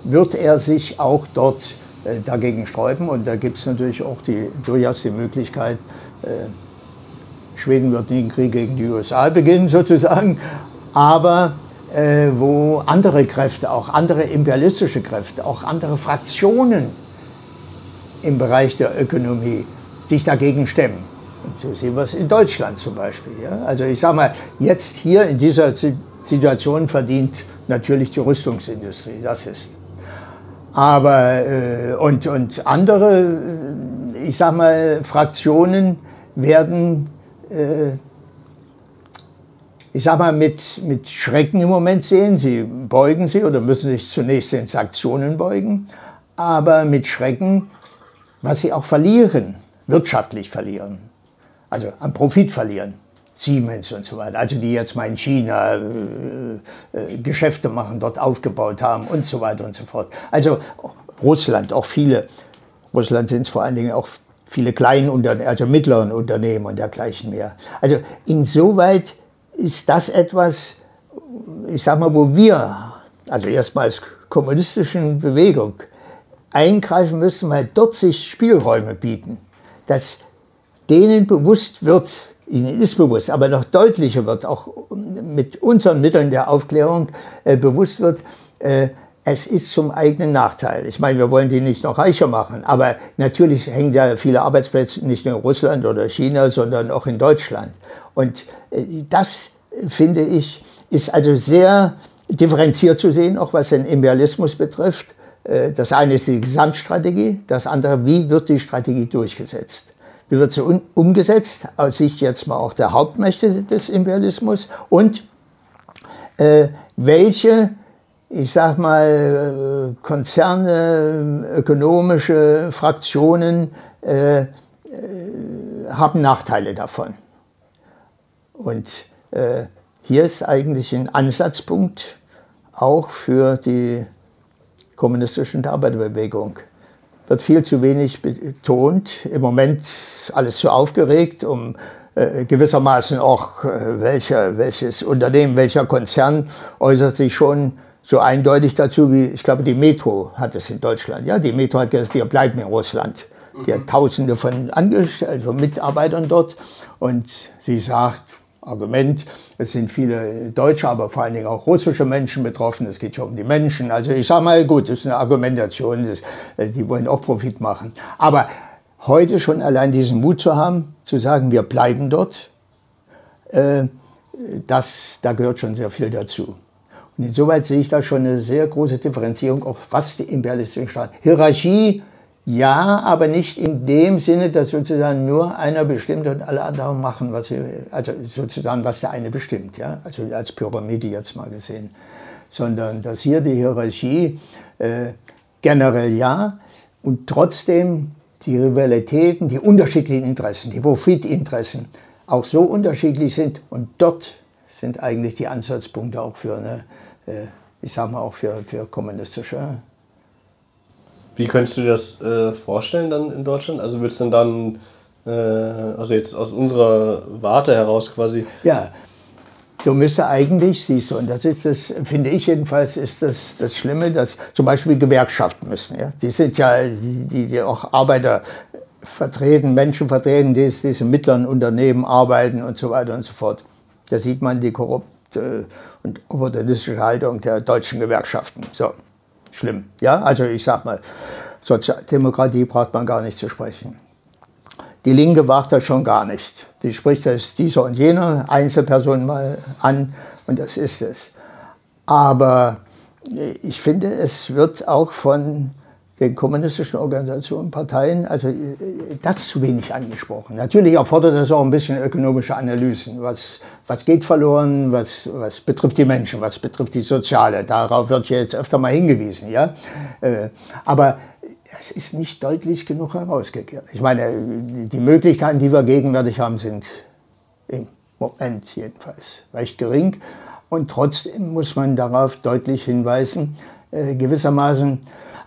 Speaker 3: wird er sich auch dort äh, dagegen sträuben. Und da gibt es natürlich auch die, durchaus die Möglichkeit, äh, Schweden wird den Krieg gegen die USA beginnen sozusagen, aber äh, wo andere Kräfte, auch andere imperialistische Kräfte, auch andere Fraktionen im Bereich der Ökonomie sich dagegen stemmen. So sehen wir es in Deutschland zum Beispiel. Ja? Also ich sage mal, jetzt hier in dieser Situation verdient natürlich die Rüstungsindustrie. Das ist aber äh, und, und andere, äh, ich sag mal, Fraktionen werden, äh, ich sag mal, mit, mit Schrecken im Moment sehen. Sie beugen sich oder müssen sich zunächst den Sanktionen beugen, aber mit Schrecken, was sie auch verlieren, wirtschaftlich verlieren, also am Profit verlieren. Siemens und so weiter, also die jetzt mal in China äh, äh, Geschäfte machen, dort aufgebaut haben und so weiter und so fort. Also Russland, auch viele, Russland sind es vor allen Dingen auch viele kleine Unternehmen, also mittleren Unternehmen und dergleichen mehr. Also insoweit ist das etwas, ich sag mal, wo wir, also erstmal als kommunistischen Bewegung, eingreifen müssen, weil dort sich Spielräume bieten, dass denen bewusst wird, Ihnen ist bewusst, aber noch deutlicher wird, auch mit unseren Mitteln der Aufklärung äh, bewusst wird, äh, es ist zum eigenen Nachteil. Ich meine, wir wollen die nicht noch reicher machen, aber natürlich hängen ja viele Arbeitsplätze nicht nur in Russland oder China, sondern auch in Deutschland. Und äh, das, finde ich, ist also sehr differenziert zu sehen, auch was den Imperialismus betrifft. Äh, das eine ist die Gesamtstrategie, das andere, wie wird die Strategie durchgesetzt. Wie wird sie umgesetzt, aus Sicht jetzt mal auch der Hauptmächte des Imperialismus? Und äh, welche ich sag mal, Konzerne, ökonomische Fraktionen äh, äh, haben Nachteile davon. Und äh, hier ist eigentlich ein Ansatzpunkt auch für die kommunistische Arbeiterbewegung. Wird viel zu wenig betont. Im Moment alles zu aufgeregt, um äh, gewissermaßen auch, äh, welcher, welches Unternehmen, welcher Konzern äußert sich schon so eindeutig dazu, wie ich glaube, die Metro hat es in Deutschland. Ja, die Metro hat gesagt, wir bleiben in Russland. Die hat Tausende von Angestellten, also Mitarbeitern dort. Und sie sagt, Argument, es sind viele deutsche, aber vor allen Dingen auch russische Menschen betroffen. Es geht schon um die Menschen. Also ich sage mal, gut, das ist eine Argumentation, das, äh, die wollen auch Profit machen. Aber heute schon allein diesen Mut zu haben, zu sagen, wir bleiben dort, äh, das, da gehört schon sehr viel dazu. Und insoweit sehe ich da schon eine sehr große Differenzierung, auch was die imperialistischen Staaten. Hierarchie, ja, aber nicht in dem Sinne, dass sozusagen nur einer bestimmt und alle anderen machen, was sie, also sozusagen, was der eine bestimmt, ja, also als Pyramide jetzt mal gesehen, sondern dass hier die Hierarchie äh, generell ja und trotzdem die Rivalitäten, die unterschiedlichen Interessen, die Profitinteressen auch so unterschiedlich sind und dort sind eigentlich die Ansatzpunkte auch für eine äh, ich sage mal auch für, für kommunistische.
Speaker 2: Wie könntest du dir das äh, vorstellen dann in Deutschland? Also würdest du dann, äh, also jetzt aus unserer Warte heraus quasi.
Speaker 3: Ja, du müsstest eigentlich, siehst du, und das ist das, finde ich jedenfalls, ist das, das Schlimme, dass zum Beispiel Gewerkschaften müssen. Ja? Die sind ja, die, die auch Arbeiter vertreten, Menschen vertreten, die in mittleren Unternehmen arbeiten und so weiter und so fort. Da sieht man die korrupte und opportunistische Haltung der deutschen Gewerkschaften. So, schlimm. Ja, also ich sag mal, Sozialdemokratie braucht man gar nicht zu sprechen. Die Linke wagt das schon gar nicht. Die spricht das dieser und jener Einzelperson mal an und das ist es. Aber ich finde, es wird auch von den kommunistischen Organisationen, Parteien, also äh, das zu wenig angesprochen. Natürlich erfordert das auch ein bisschen ökonomische Analysen. Was, was geht verloren, was, was betrifft die Menschen, was betrifft die Soziale. Darauf wird ja jetzt öfter mal hingewiesen. Ja? Äh, aber es ist nicht deutlich genug herausgekehrt. Ich meine, die Möglichkeiten, die wir gegenwärtig haben, sind im Moment jedenfalls recht gering. Und trotzdem muss man darauf deutlich hinweisen, äh, gewissermaßen,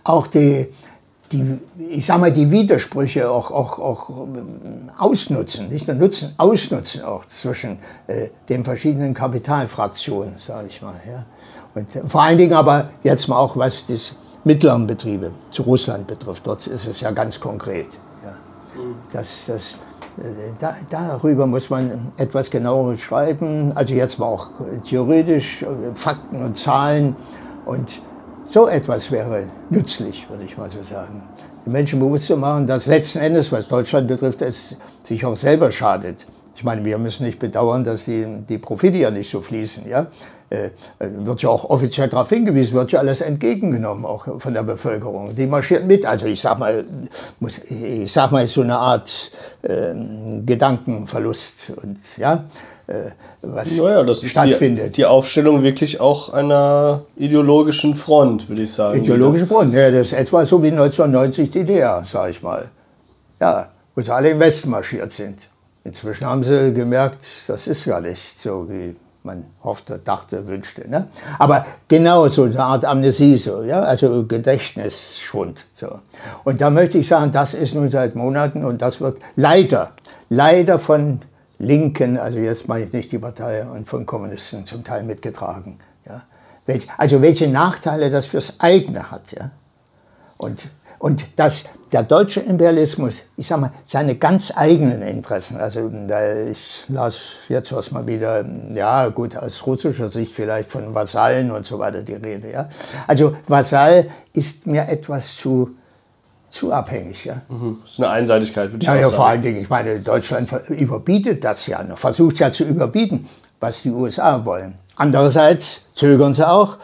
Speaker 3: auch die, die, ich sag mal, die Widersprüche auch, auch, auch ähm, ausnutzen, nicht nur nutzen, ausnutzen auch zwischen äh, den verschiedenen Kapitalfraktionen, sage ich mal. Ja. Und vor allen Dingen aber jetzt mal auch, was die mittleren Betriebe zu Russland betrifft. Dort ist es ja ganz konkret. Ja. Das, das, äh, da, darüber muss man etwas genauer schreiben, also jetzt mal auch theoretisch, äh, Fakten und Zahlen und so etwas wäre nützlich, würde ich mal so sagen. Die Menschen bewusst zu machen, dass letzten Endes, was Deutschland betrifft, es sich auch selber schadet. Ich meine, wir müssen nicht bedauern, dass die, die Profite ja nicht so fließen. Ja? Äh, wird ja auch offiziell darauf hingewiesen, wird ja alles entgegengenommen, auch von der Bevölkerung. Die marschiert mit. Also ich sag mal, muss, ich sag mal, so eine Art äh, Gedankenverlust. Und, ja?
Speaker 2: Äh, was naja, das ist stattfindet. Die, die, Aufstellung wirklich auch einer ideologischen Front, würde ich sagen.
Speaker 3: Ideologische Front, ja, das ist etwa so wie 1990 die DDR, sage ich mal. Ja, wo sie alle im Westen marschiert sind. Inzwischen haben sie gemerkt, das ist gar nicht so, wie man hoffte, dachte, wünschte. Ne? Aber genau so eine Art Amnesie, so, ja? also Gedächtnisschwund. So. Und da möchte ich sagen, das ist nun seit Monaten und das wird leider, leider von Linken, also jetzt meine ich nicht die Partei, und von Kommunisten zum Teil mitgetragen. Ja. Also welche Nachteile das fürs eigene hat. Ja. Und, und dass der deutsche Imperialismus, ich sage mal, seine ganz eigenen Interessen, also ich las jetzt was mal wieder, ja gut, aus russischer Sicht vielleicht von Vasallen und so weiter die Rede. Ja. Also Vasall ist mir etwas zu zu abhängig. Ja.
Speaker 2: Mhm. Das ist eine Einseitigkeit,
Speaker 3: würde ich ja, ja, sagen. vor allen Dingen, ich meine, Deutschland überbietet das ja noch, versucht ja zu überbieten, was die USA wollen. Andererseits zögern sie auch.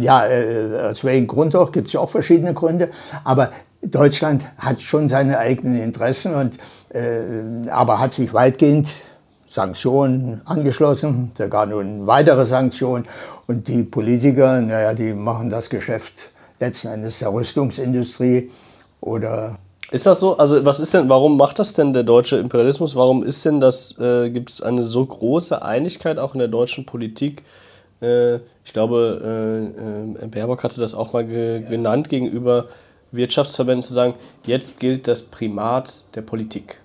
Speaker 3: Ja, äh, aus welchem Grund auch, gibt es ja auch verschiedene Gründe. Aber Deutschland hat schon seine eigenen Interessen, und, äh, aber hat sich weitgehend Sanktionen angeschlossen, sogar nun weitere Sanktionen. Und die Politiker, naja, die machen das Geschäft letzten Endes der Rüstungsindustrie oder
Speaker 2: ist das so? Also was ist denn, warum macht das denn der deutsche Imperialismus? Warum ist denn das, äh, gibt es eine so große Einigkeit auch in der deutschen Politik? Äh, ich glaube, äh, äh Baerbock hatte das auch mal ge genannt gegenüber Wirtschaftsverbänden zu sagen, jetzt gilt das Primat der Politik.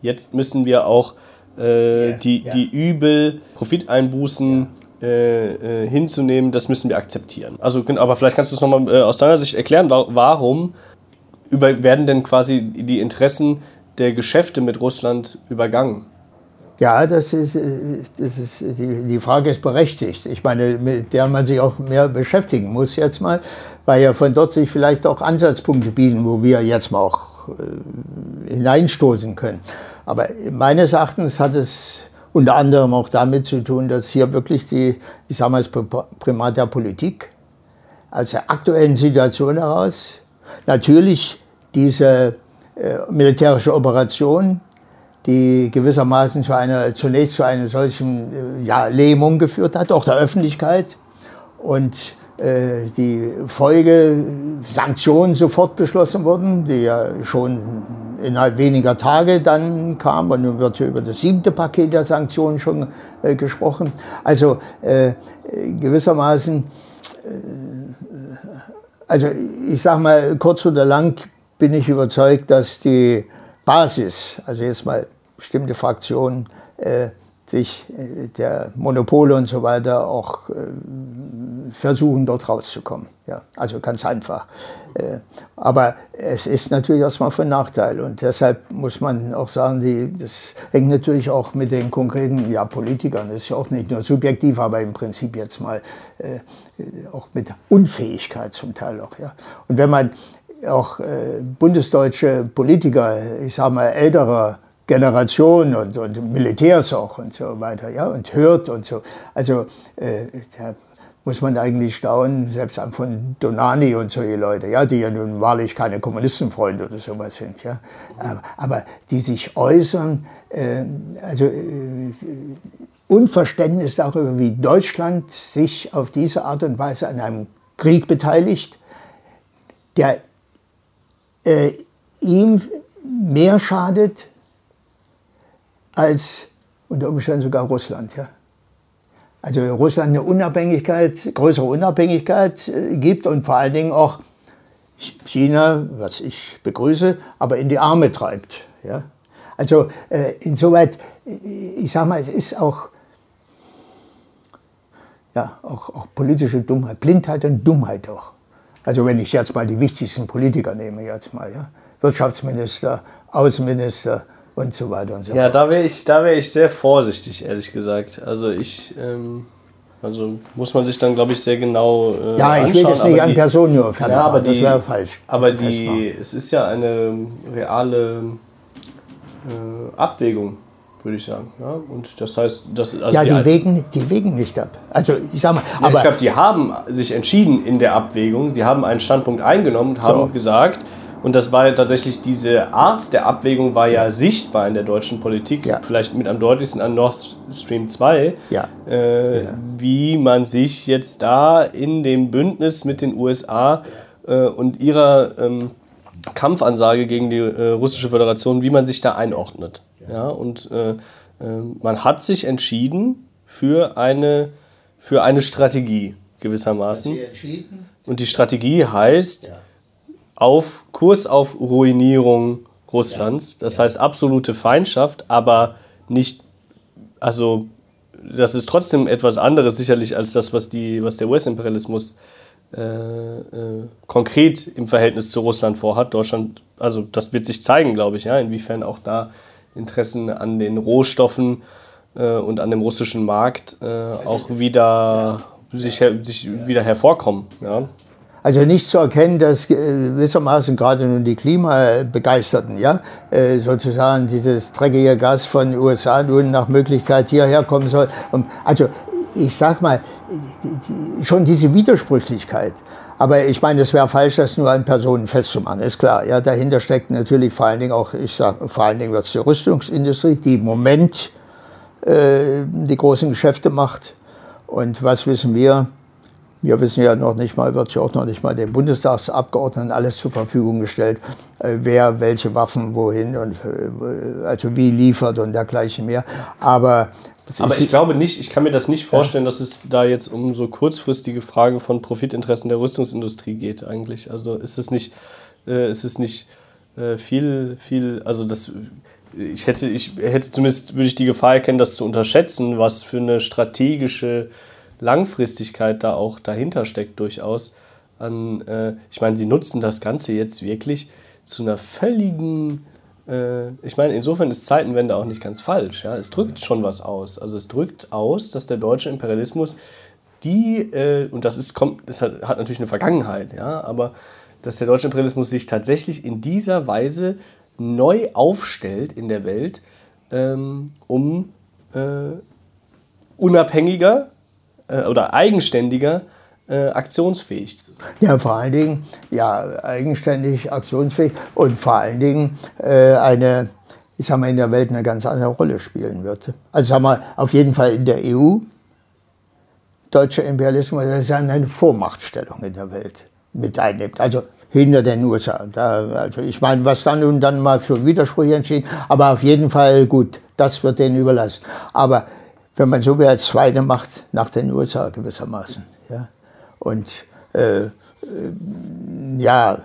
Speaker 2: Jetzt müssen wir auch äh, ja, die, ja. die Übel, Profiteinbußen ja. äh, äh, hinzunehmen, das müssen wir akzeptieren. Also, aber vielleicht kannst du es nochmal äh, aus deiner Sicht erklären, warum über, werden denn quasi die Interessen der Geschäfte mit Russland übergangen?
Speaker 3: Ja, das ist, das ist die, die Frage ist berechtigt. Ich meine, mit der man sich auch mehr beschäftigen muss jetzt mal, weil ja von dort sich vielleicht auch Ansatzpunkte bieten, wo wir jetzt mal auch äh, hineinstoßen können. Aber meines Erachtens hat es unter anderem auch damit zu tun, dass hier wirklich die, ich sage mal, das Primat der Politik aus der aktuellen Situation heraus natürlich diese äh, militärische Operation, die gewissermaßen zu einer, zunächst zu einer solchen äh, ja, Lähmung geführt hat, auch der Öffentlichkeit. Und äh, die Folge Sanktionen sofort beschlossen wurden, die ja schon innerhalb weniger Tage dann kamen. Und nun wird über das siebte Paket der Sanktionen schon äh, gesprochen. Also äh, gewissermaßen, äh, also ich sage mal kurz oder lang bin ich überzeugt, dass die Basis, also jetzt mal bestimmte Fraktionen, äh, sich äh, der Monopole und so weiter auch äh, versuchen, dort rauszukommen. Ja, also ganz einfach. Äh, aber es ist natürlich erstmal von Nachteil und deshalb muss man auch sagen, die, das hängt natürlich auch mit den konkreten ja, Politikern, das ist ja auch nicht nur subjektiv, aber im Prinzip jetzt mal auch mit Unfähigkeit zum Teil auch. Ja. Und wenn man auch bundesdeutsche Politiker, ich sage mal älterer Generation und, und Militärs auch und so weiter, ja, und hört und so. Also äh, da muss man eigentlich staunen, selbst von Donani und solche Leute, ja, die ja nun wahrlich keine Kommunistenfreunde oder sowas sind, ja, aber, aber die sich äußern, äh, also äh, Unverständnis darüber, wie Deutschland sich auf diese Art und Weise an einem Krieg beteiligt, der äh, ihm mehr schadet als unter Umständen sogar Russland. Ja. Also Russland eine Unabhängigkeit, größere Unabhängigkeit äh, gibt und vor allen Dingen auch China, was ich begrüße, aber in die Arme treibt. Ja. Also äh, insoweit, äh, ich sage mal, es ist auch, ja, auch, auch politische Dummheit, Blindheit und Dummheit auch. Also wenn ich jetzt mal die wichtigsten Politiker nehme, jetzt mal, ja, Wirtschaftsminister, Außenminister, und so weiter und so
Speaker 2: ja, fort. Ja, da wäre ich, wär ich sehr vorsichtig, ehrlich gesagt. Also ich, ähm, also muss man sich dann, glaube ich, sehr genau äh,
Speaker 3: Ja, ich will jetzt nicht an Personen nur ja,
Speaker 2: aber das wäre falsch. Aber die, es ist ja eine reale äh, Abwägung würde ich sagen. Ja? Und das heißt, das,
Speaker 3: also ja, die, die, wägen, die wägen nicht ab. Also ich sag mal,
Speaker 2: ja, aber ich glaube, die haben sich entschieden in der Abwägung. Sie haben einen Standpunkt eingenommen und haben so. gesagt, und das war tatsächlich diese Art der Abwägung war ja, ja. sichtbar in der deutschen Politik, ja. vielleicht mit am deutlichsten an Nord Stream 2,
Speaker 3: ja.
Speaker 2: Äh, wie man sich jetzt da in dem Bündnis mit den USA äh, und ihrer ähm, Kampfansage gegen die äh, russische Föderation, wie man sich da einordnet. Ja, und äh, äh, man hat sich entschieden für eine, für eine Strategie gewissermaßen. Und die Strategie heißt, auf Kurs auf Ruinierung Russlands. Das heißt absolute Feindschaft, aber nicht, also das ist trotzdem etwas anderes sicherlich als das, was, die, was der US-Imperialismus äh, äh, konkret im Verhältnis zu Russland vorhat. Deutschland, also das wird sich zeigen, glaube ich, ja, inwiefern auch da Interessen an den Rohstoffen äh, und an dem russischen Markt äh, auch wieder, sich, sich wieder hervorkommen. Ja.
Speaker 3: Also nicht zu erkennen, dass äh, gewissermaßen gerade nun die Klimabegeisterten, ja, äh, sozusagen dieses dreckige Gas von den USA nun nach Möglichkeit hierher kommen soll. Also ich sag mal, schon diese Widersprüchlichkeit. Aber ich meine, es wäre falsch, das nur an Personen festzumachen, ist klar. Ja, dahinter steckt natürlich vor allen Dingen auch, ich sage vor allen Dingen was die Rüstungsindustrie, die im Moment äh, die großen Geschäfte macht. Und was wissen wir? Wir wissen ja noch nicht mal, wird ja auch noch nicht mal den Bundestagsabgeordneten alles zur Verfügung gestellt, äh, wer welche Waffen wohin und äh, also wie liefert und dergleichen mehr. Aber
Speaker 2: aber ich glaube nicht, ich kann mir das nicht vorstellen, dass es da jetzt um so kurzfristige Fragen von Profitinteressen der Rüstungsindustrie geht eigentlich. Also ist es nicht, äh, ist es nicht äh, viel, viel, also das, ich hätte, ich hätte zumindest, würde ich die Gefahr erkennen, das zu unterschätzen, was für eine strategische Langfristigkeit da auch dahinter steckt durchaus. An, äh, ich meine, sie nutzen das Ganze jetzt wirklich zu einer völligen äh, ich meine, insofern ist Zeitenwende auch nicht ganz falsch. Ja? Es drückt schon was aus. Also es drückt aus, dass der deutsche Imperialismus die, äh, und das, ist, kommt, das hat, hat, natürlich eine Vergangenheit, ja, aber dass der deutsche Imperialismus sich tatsächlich in dieser Weise neu aufstellt in der Welt, ähm, um äh, unabhängiger äh, oder eigenständiger äh, aktionsfähig zu sein.
Speaker 3: Ja, vor allen Dingen, ja, eigenständig, aktionsfähig und vor allen Dingen äh, eine, ich sag mal, in der Welt eine ganz andere Rolle spielen wird. Also sag mal, auf jeden Fall in der EU, deutscher Imperialismus, das ist eine Vormachtstellung in der Welt mit einnimmt. Also hinter den USA. Da, also ich meine, was dann und dann mal für Widersprüche entstehen, aber auf jeden Fall gut, das wird denen überlassen. Aber wenn man so will, als zweite Macht nach den USA gewissermaßen. Ja. Und äh, äh, ja,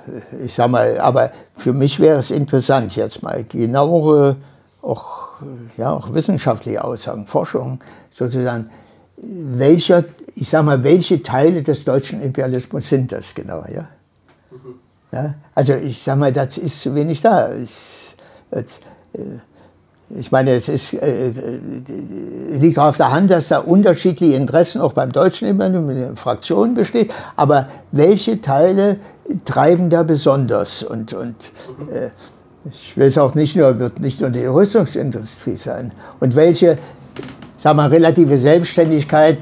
Speaker 3: ich sag mal, aber für mich wäre es interessant, jetzt mal genauere, auch, ja, auch wissenschaftliche Aussagen, Forschung sozusagen, welcher, ich sag mal, welche Teile des deutschen Imperialismus sind das genau, ja? Mhm. ja? Also ich sag mal, das ist zu wenig da. Ich, das, äh, ich meine, es ist, äh, äh, liegt auf der Hand, dass da unterschiedliche Interessen auch beim Deutschen immer in Fraktionen besteht. Aber welche Teile treiben da besonders? Und, und äh, ich will es auch nicht nur, wird nicht nur die Rüstungsindustrie sein. Und welche, sagen wir, relative Selbstständigkeit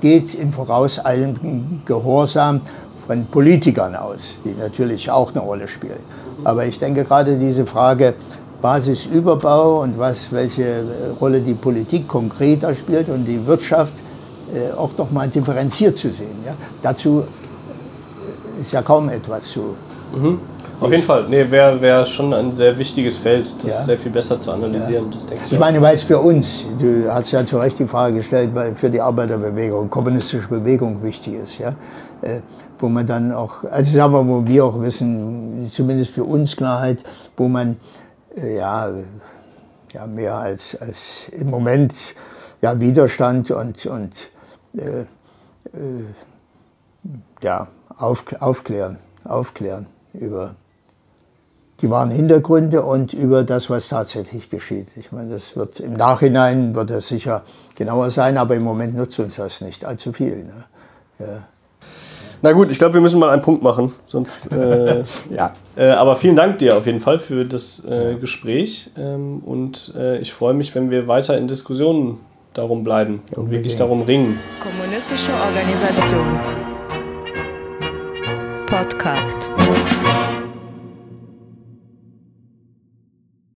Speaker 3: geht im vorauseilenden Gehorsam von Politikern aus, die natürlich auch eine Rolle spielen. Aber ich denke gerade diese Frage, Basisüberbau und was, welche Rolle die Politik konkreter spielt und die Wirtschaft äh, auch noch mal differenziert zu sehen. Ja? Dazu äh, ist ja kaum etwas zu.
Speaker 2: Mhm. Auf jeden Fall, nee, wäre wär schon ein sehr wichtiges Feld, das ja. sehr viel besser zu analysieren. Ja. Das denke
Speaker 3: ich ich meine, weil es für uns, du hast ja zu Recht die Frage gestellt, weil für die Arbeiterbewegung, kommunistische Bewegung wichtig ist, ja, äh, wo man dann auch, also sagen wir, wo wir auch wissen, zumindest für uns Klarheit, wo man ja, ja mehr als, als im Moment ja, Widerstand und, und äh, äh, ja, auf, aufklären, aufklären über die wahren Hintergründe und über das, was tatsächlich geschieht. Ich meine, das wird im Nachhinein wird das sicher genauer sein, aber im Moment nutzt uns das nicht allzu viel. Ne? Ja.
Speaker 2: Na gut, ich glaube, wir müssen mal einen Punkt machen. Sonst, äh, ja. Äh, aber vielen Dank dir auf jeden Fall für das äh, Gespräch. Ähm, und äh, ich freue mich, wenn wir weiter in Diskussionen darum bleiben und wirklich darum ringen.
Speaker 1: Kommunistische Organisation. Podcast.